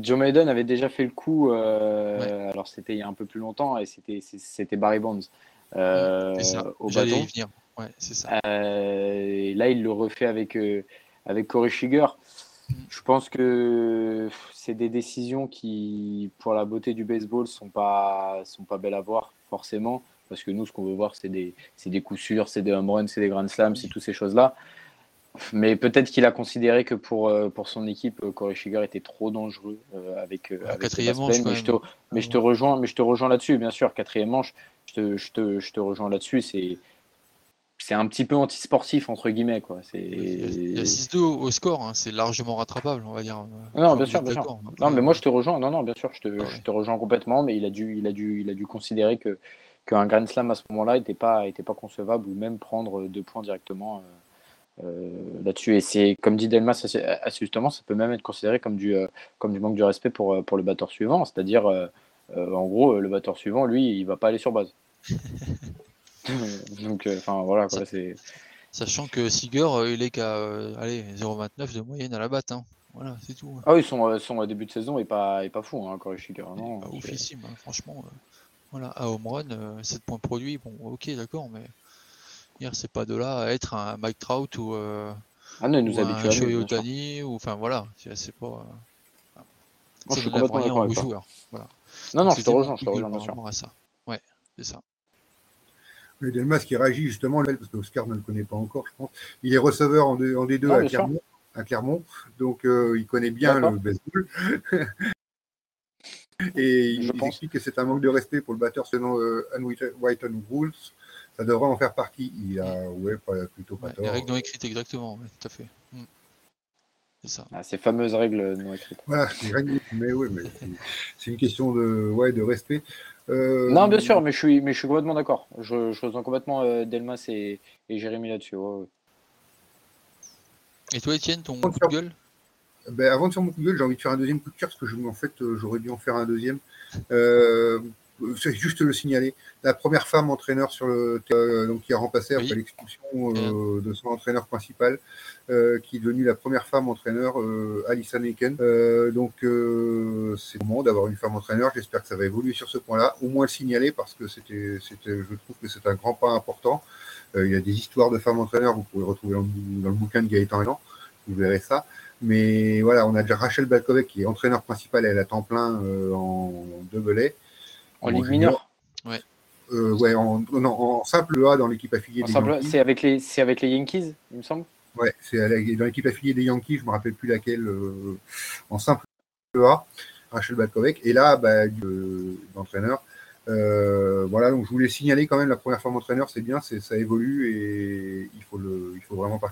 Joe Maiden avait déjà fait le coup, alors c'était il y a un peu plus longtemps, et c'était c'était Barry Bonds au bâton. y venir. Ouais, c'est ça. Et là, il le refait avec, avec Corey Seager. Mm. Je pense que c'est des décisions qui, pour la beauté du baseball, sont pas, sont pas belles à voir, forcément. Parce que nous, ce qu'on veut voir, c'est des, des coups sûrs, c'est des home runs, c'est des grand slams, c'est toutes ces choses-là. Mais peut-être qu'il a considéré que pour, euh, pour son équipe, euh, Corey Seager était trop dangereux euh, avec, Ah, avec quatrième manche, Mais je te, même. mais je te rejoins, mais je te rejoins là-dessus, bien sûr. Quatrième manche, je te, je te, je te rejoins là-dessus. C'est, c'est un petit peu antisportif entre guillemets, quoi. C'est. Il y a, il y a 6-2 au score, hein, c'est largement rattrapable, on va dire. Non, bien sûr, bien sûr. Non, mais moi je te rejoins. Non, non, bien sûr, je te, ouais. je te rejoins complètement. Mais il a dû, il a dû, il a dû considérer que qu'un Grand Slam à ce moment-là n'était pas, était pas concevable ou même prendre deux points directement euh, euh, là-dessus. Et c'est comme dit Delmas assez, justement, ça peut même être considéré comme du, euh, comme du manque de respect pour, pour le batteur suivant. C'est-à-dire, en gros, le batteur suivant, lui, il va pas aller sur base. [LAUGHS] [LAUGHS] Donc, euh, enfin voilà, quoi, c'est. Sachant que Seager, euh, il est qu'à euh, allez, 0,29 de moyenne à la batte. hein. Voilà, c'est tout. hein. Ah oui, son, euh, son début de saison est pas, est pas fou, hein, Corey Seager. Non, pas oufissime, hein, franchement. euh, voilà, à home run, euh, 7 points produits, bon, ok, d'accord, mais hier, c'est pas de là à être un Mike Trout ou, euh, Ah non, il nous ou habitue un Shohei. Otani, ou enfin voilà, c'est pas. euh, Moi, je suis complètement rien d'accord avec toi. joueurs. Voilà. Non, non, je te rejoins, je te rejoins, bien sûr. à ça. Ouais, c'est ça. Mais Delmas qui réagit justement, parce que Oscar ne le connaît pas encore, je pense. Il est receveur en, D- en D2 Non, à. Clermont, à Clermont, donc euh, il connaît bien le baseball. [LAUGHS] Et il, Je il pense. explique que c'est un manque de respect pour le batteur selon euh, Whiten Rules. Ça devrait en faire partie. Il a, ouais, pas, plutôt pas Ouais, tort. les règles non écrites, exactement, tout à fait. Mm. C'est ça. Ah, ces fameuses règles non écrites. Voilà, c'est règle, mais oui, mais c'est- c'est une question de, ouais, de respect. Euh, Non, bien sûr, mais je suis, mais je suis complètement d'accord. Je, je rejoins complètement euh, Delmas et, et Jérémy là-dessus. ouais, ouais. Et toi, Étienne, ton coup de gueule? Ben, avant de faire mon coup de gueule, j'ai envie de faire un deuxième coup de cœur parce que je, en fait, euh, j'aurais dû en faire un deuxième. Euh, c'est juste le signaler. La première femme entraîneur sur le euh, donc qui a remplacé Oui. après l'expulsion euh, de son entraîneur principal, euh, qui est devenue la première femme entraîneur, euh, Alison Aiken. Euh, donc euh, c'est le moment d'avoir une femme entraîneur. J'espère que ça va évoluer sur ce point-là. Au moins le signaler parce que c'était, c'était, je trouve que c'est un grand pas important. Euh, il y a des histoires de femmes entraîneurs, vous pouvez retrouver dans, le- dans le bouquin de Gaëtan Elan, vous verrez ça. Mais voilà, on a déjà Rachel Balkovec qui est entraîneur principal, elle à temps plein euh, en double En Ligue mineure euh, ouais, en, non, en simple A dans l'équipe affiliée En des simple, Yankees. C'est avec, les- c'est avec les Yankees, il me semble Ouais, c'est dans l'équipe affiliée des Yankees, je me rappelle plus laquelle, euh, en simple A. Rachel Balkovec. Et là, bah, l'entraîneur. voilà, donc je voulais signaler quand même la première fois entraîneur, c'est bien, ça évolue et il faut, le, il faut vraiment pas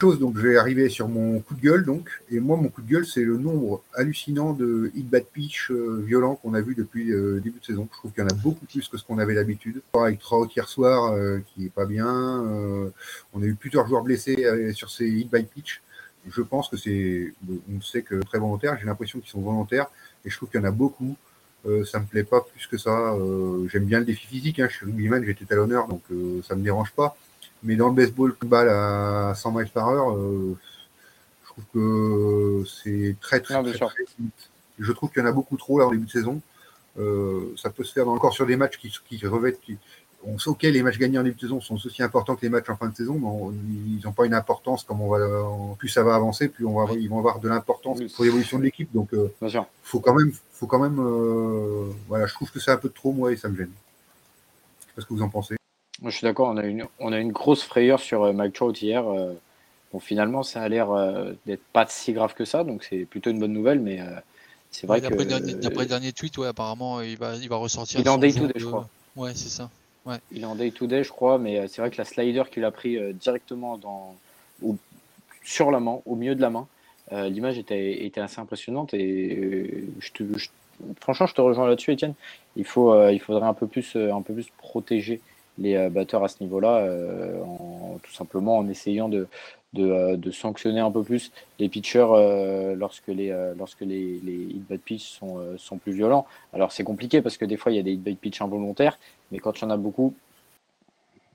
chose, donc je vais arriver sur mon coup de gueule, donc, et moi, mon coup de gueule, c'est le nombre hallucinant de hit bad pitch euh, violents qu'on a vu depuis le euh, début de saison. Je trouve qu'il y en a beaucoup plus que ce qu'on avait d'habitude. Avec Trout hier soir, euh, qui est pas bien. on a eu plusieurs joueurs blessés sur ces hit by pitch. Je pense que c'est, on sait que très volontaire. J'ai l'impression qu'ils sont volontaires, et je trouve qu'il y en a beaucoup. ça me plaît pas plus que ça. J'aime bien le défi physique. Hein. Je suis rugbyman, j'étais talonneur, donc ça me dérange pas mais dans le baseball, balle à 100 miles par heure, euh, je trouve que c'est très, très, très, très, Je trouve qu'il y en a beaucoup trop là en début de saison. Euh, ça peut se faire encore sur des matchs qui, qui revêtent. Qui, on sait, ok, les matchs gagnés en début de saison sont aussi importants que les matchs en fin de saison, mais ils n'ont pas une importance comme on va. Plus ça va avancer, plus on va, ils vont avoir de l'importance pour l'évolution de l'équipe. Donc, euh, faut quand même, faut quand même. voilà, je trouve que c'est un peu trop moi et ça me gêne. Je sais pas ce que vous en pensez? Moi, je suis d'accord, on, a une, on a une grosse frayeur sur euh, Mike Trout hier. Euh, bon, finalement, ça a l'air euh, d'être pas si grave que ça, donc c'est plutôt une bonne nouvelle, mais c'est vrai que. D'après le dernier tweet, ouais, apparemment, il va, il va ressortir. Il est en day-to-day, je crois. Ouais, c'est ça. Ouais. Il est en day-to-day, je crois, mais c'est vrai que la slider qu'il a pris directement dans, sur la main, au milieu de la main, l'image était, était, assez impressionnante et je te, franchement, je te rejoins là-dessus, Étienne. Il, faut, il faudrait un peu plus, un peu plus protéger les euh, batteurs à ce niveau-là, euh, tout simplement en essayant de, euh, de, sanctionner un peu plus les pitchers lorsque les, les hit bad pitch sont, plus violents. Alors c'est compliqué parce que des fois il y a des hit bad pitch involontaires, mais quand il y en a beaucoup,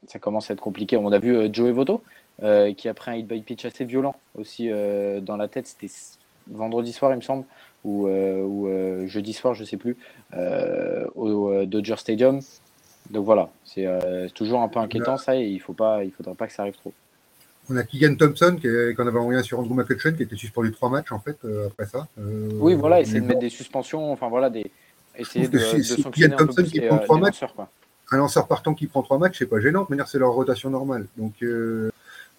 ça commence à être compliqué. On a vu Joe Voto qui a pris un hit by pitch assez violent aussi dans la tête. C'était vendredi soir, il me semble, ou, ou jeudi soir, je sais plus, au Dodger Stadium. Donc voilà, euh, c'est toujours un peu inquiétant ça et il faut pas, il faudra pas que ça arrive trop. On a Keegan Thompson qui qu'on avait envoyé sur Andrew McCutcheon qui était suspendu trois matchs en fait euh, après ça. Euh, oui voilà, essayer de mettre des suspensions, enfin voilà des, essayer de, sanctionner qui prend trois matchs, Un lanceur partant qui prend trois matchs, c'est pas gênant, de c'est leur rotation normale. Donc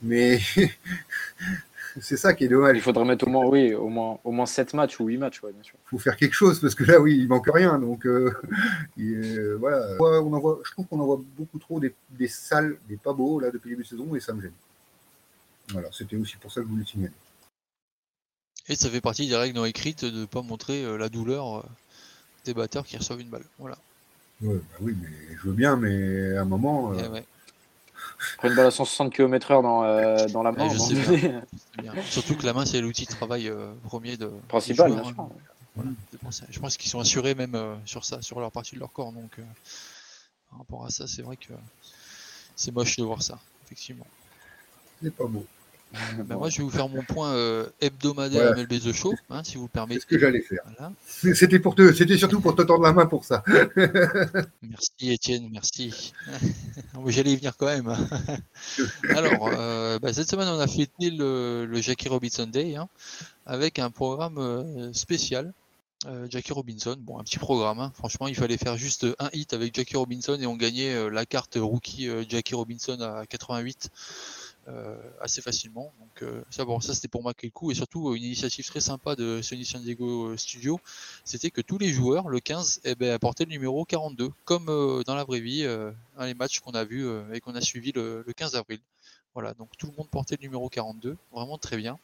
mais [LAUGHS] c'est ça qui est dommage. Il faudrait mettre au moins, oui, au moins, au moins 7 matchs ou 8 matchs, ouais, bien sûr. Il faut faire quelque chose parce que là, oui, il manque rien. Donc, euh, [LAUGHS] euh, voilà. On envoie, je trouve qu'on envoie beaucoup trop des, des, salles, des pas beaux, là, depuis le début de saison et ça me gêne. Voilà, c'était aussi pour ça que je voulais signaler. Et ça fait partie des règles non écrites de ne pas montrer euh, la douleur des batteurs qui reçoivent une balle. Voilà. Ouais, bah oui, mais je veux bien, mais à un moment. [LAUGHS] Eh une balle à 160 km/h dans, euh, dans la main. Surtout que la main, c'est l'outil de travail euh, premier de. Principal, bien sûr. Je pense qu'ils sont assurés même euh, sur ça, sur leur partie de leur corps. Donc, par rapport à ça, c'est vrai que c'est moche de voir ça, effectivement. C'est pas beau. Ben, moi, je vais vous faire mon point euh, hebdomadaire MLB The Show, hein, si vous permettez. C'est ce que j'allais faire. C'était pour te, c'était surtout pour te tendre la main pour ça. [LAUGHS] merci Étienne, merci. [LAUGHS] j'allais y venir quand même. [LAUGHS] Alors, euh, ben, cette semaine, on a fêté le, Jackie Robinson Day hein, avec un programme euh, spécial. Jackie Robinson, bon, un petit programme. Hein. Franchement, il fallait faire juste un hit avec Jackie Robinson et on gagnait la carte rookie Jackie Robinson à 88. Euh, assez facilement. Donc euh, ça, bon, ça c'était pour marquer le coup et surtout une initiative très sympa de Sony San Diego euh, Studio, c'était que tous les joueurs, le 15, eh ben, apportaient le numéro 42, comme dans la vraie vie, dans les matchs qu'on a vus et qu'on a suivi le, 15 avril. Voilà, donc tout le monde portait le numéro 42, vraiment très bien.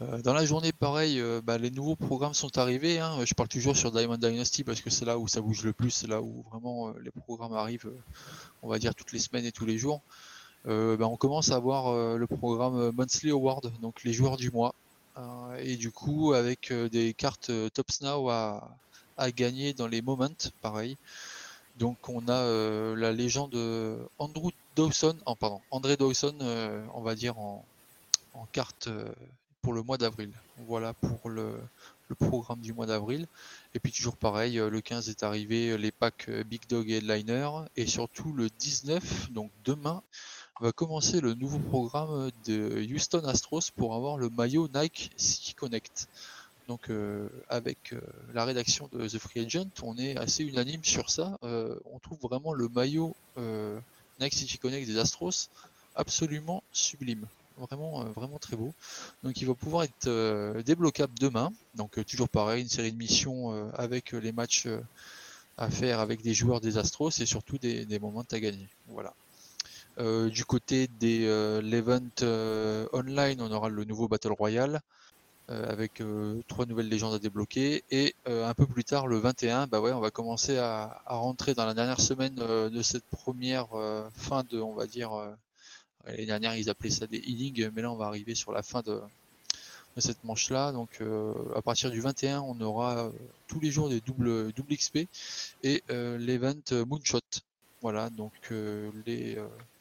dans la journée, pareil, bah, les nouveaux programmes sont arrivés. Hein. Je parle toujours sur Diamond Dynasty parce que c'est là où ça bouge le plus, c'est là où vraiment les programmes arrivent, on va dire, toutes les semaines et tous les jours. Euh, ben, on commence à voir euh, le programme Monthly Award, donc les joueurs du mois. Euh, et du coup, avec des cartes Tops Now à, gagner dans les moments, pareil. Donc on a la légende Andrew Dawson, oh, pardon, André Dawson, on va dire en, carte pour le mois d'avril. Voilà pour le, le, programme du mois d'avril. Et puis toujours pareil, le 15 est arrivé les packs Big Dog Headliner et surtout le 19, donc demain, va commencer le nouveau programme de Houston Astros pour avoir le maillot Nike City Connect. Donc euh, avec euh, la rédaction de The Free Agent, on est assez unanime sur ça. Euh, on trouve vraiment le maillot Nike City Connect des Astros absolument sublime. vraiment, vraiment très beau. Donc il va pouvoir être débloquable demain. Donc toujours pareil, une série de missions avec les matchs à faire avec des joueurs des Astros et surtout des, moments à gagner. Voilà. Du côté des l'event online, on aura le nouveau Battle Royale avec trois nouvelles légendes à débloquer et un peu plus tard le 21 bah ouais on va commencer à, rentrer dans la dernière semaine de cette première fin de on va dire L'année dernière, ils appelaient ça des healing, mais là, on va arriver sur la fin de, cette manche-là. Donc, euh, à partir du 21, on aura euh, tous les jours des doubles, double XP et euh, l'event Moonshot. Voilà, donc les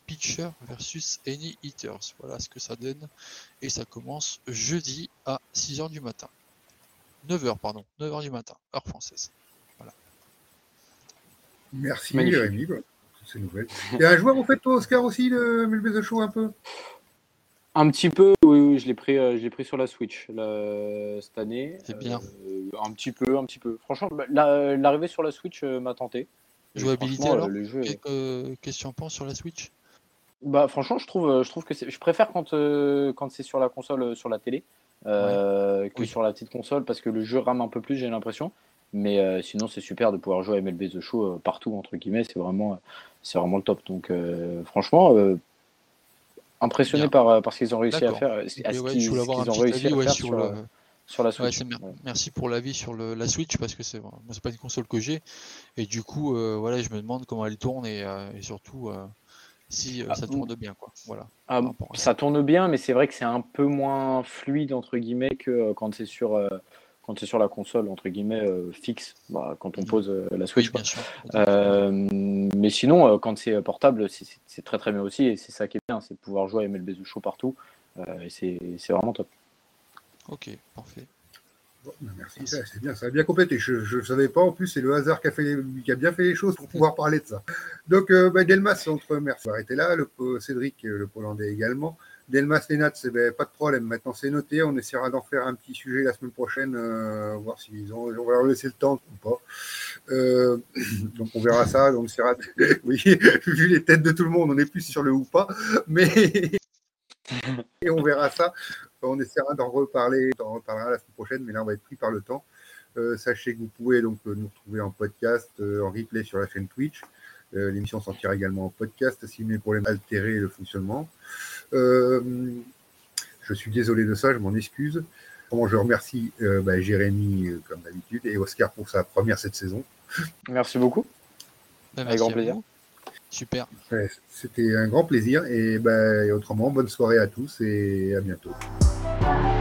pitchers versus any hitters. Voilà ce que ça donne. Et ça commence jeudi à 6h du matin. 9h, pardon, 9h du matin, heure française. Voilà. Merci, Rémi ces nouvelles. Il y a un joueur, en fait, toi, Oscar, aussi, le The Show, un peu? Un petit peu, oui, oui je l'ai pris, euh, pris sur la Switch cette année. C'est bien. Euh, un petit peu, un petit peu. Franchement, bah, l'arrivée sur la Switch euh, m'a tenté. Jouabilité alors le jeu Qu'est-ce que tu en penses sur la Switch? Bah, franchement, je trouve, je trouve que je préfère quand, quand c'est sur la console, sur la télé, que sur la petite console, parce que le jeu rame un peu plus, j'ai l'impression. Mais euh, sinon, c'est super de pouvoir jouer à MLB The Show euh, partout, entre guillemets. C'est vraiment, c'est vraiment le top. Donc, euh, franchement, impressionné par, par, ce qu'ils ont réussi à faire. À ce qu'ils ont réussi à faire sur, sur, la Switch. Merci pour l'avis sur le, la Switch parce que c'est c'est pas une console que j'ai. Et du coup, voilà, je me demande comment elle tourne et, et surtout si ah, ça tourne bien. Quoi. Voilà, ah, ça tourne bien, mais c'est vrai que c'est un peu moins fluide, entre guillemets, que quand c'est sur quand c'est sur la console entre guillemets euh, fixe, bah, quand on pose euh, la Switch. Euh, mais sinon, quand c'est portable, c'est très très bien aussi, et c'est ça qui est bien, c'est pouvoir jouer à MLB The Show partout, et c'est vraiment top. Ok, parfait. Bah, merci, c'est bien, ça a bien complété. Je ne savais pas, en plus, c'est le hasard qui a, fait qui a bien fait les choses pour pouvoir parler de ça. Donc, bah, Delmas, entre merci arrêter là, le, Cédric, le Pollandais également. Delmas Lenat, c'est ben, pas de problème. Maintenant, c'est noté. On essaiera d'en faire un petit sujet la semaine prochaine, euh, voir s'ils ont. On va leur laisser le temps ou pas. Euh, [CLEARS THROAT] donc, on verra ça. On essaiera. [LAUGHS] oui, [LAUGHS] vu les têtes de tout le monde, on est plus sur le ou pas. Mais. [LAUGHS] Et on verra ça. On essaiera d'en reparler. On en reparlera la semaine prochaine, mais là, on va être pris par le temps. Euh, sachez que vous pouvez donc nous retrouver en podcast, en replay sur la chaîne Twitch. L'émission sortira également en podcast si des problèmes altérer le fonctionnement. Euh, je suis désolé de ça, je m'en excuse. je remercie euh, bah, Jérémy, euh, comme d'habitude, et Oscar pour sa première cette saison. Merci beaucoup. Bah, Avec grand plaisir. Super. C'était un grand plaisir. Et bah, autrement, bonne soirée à tous et à bientôt. Bye.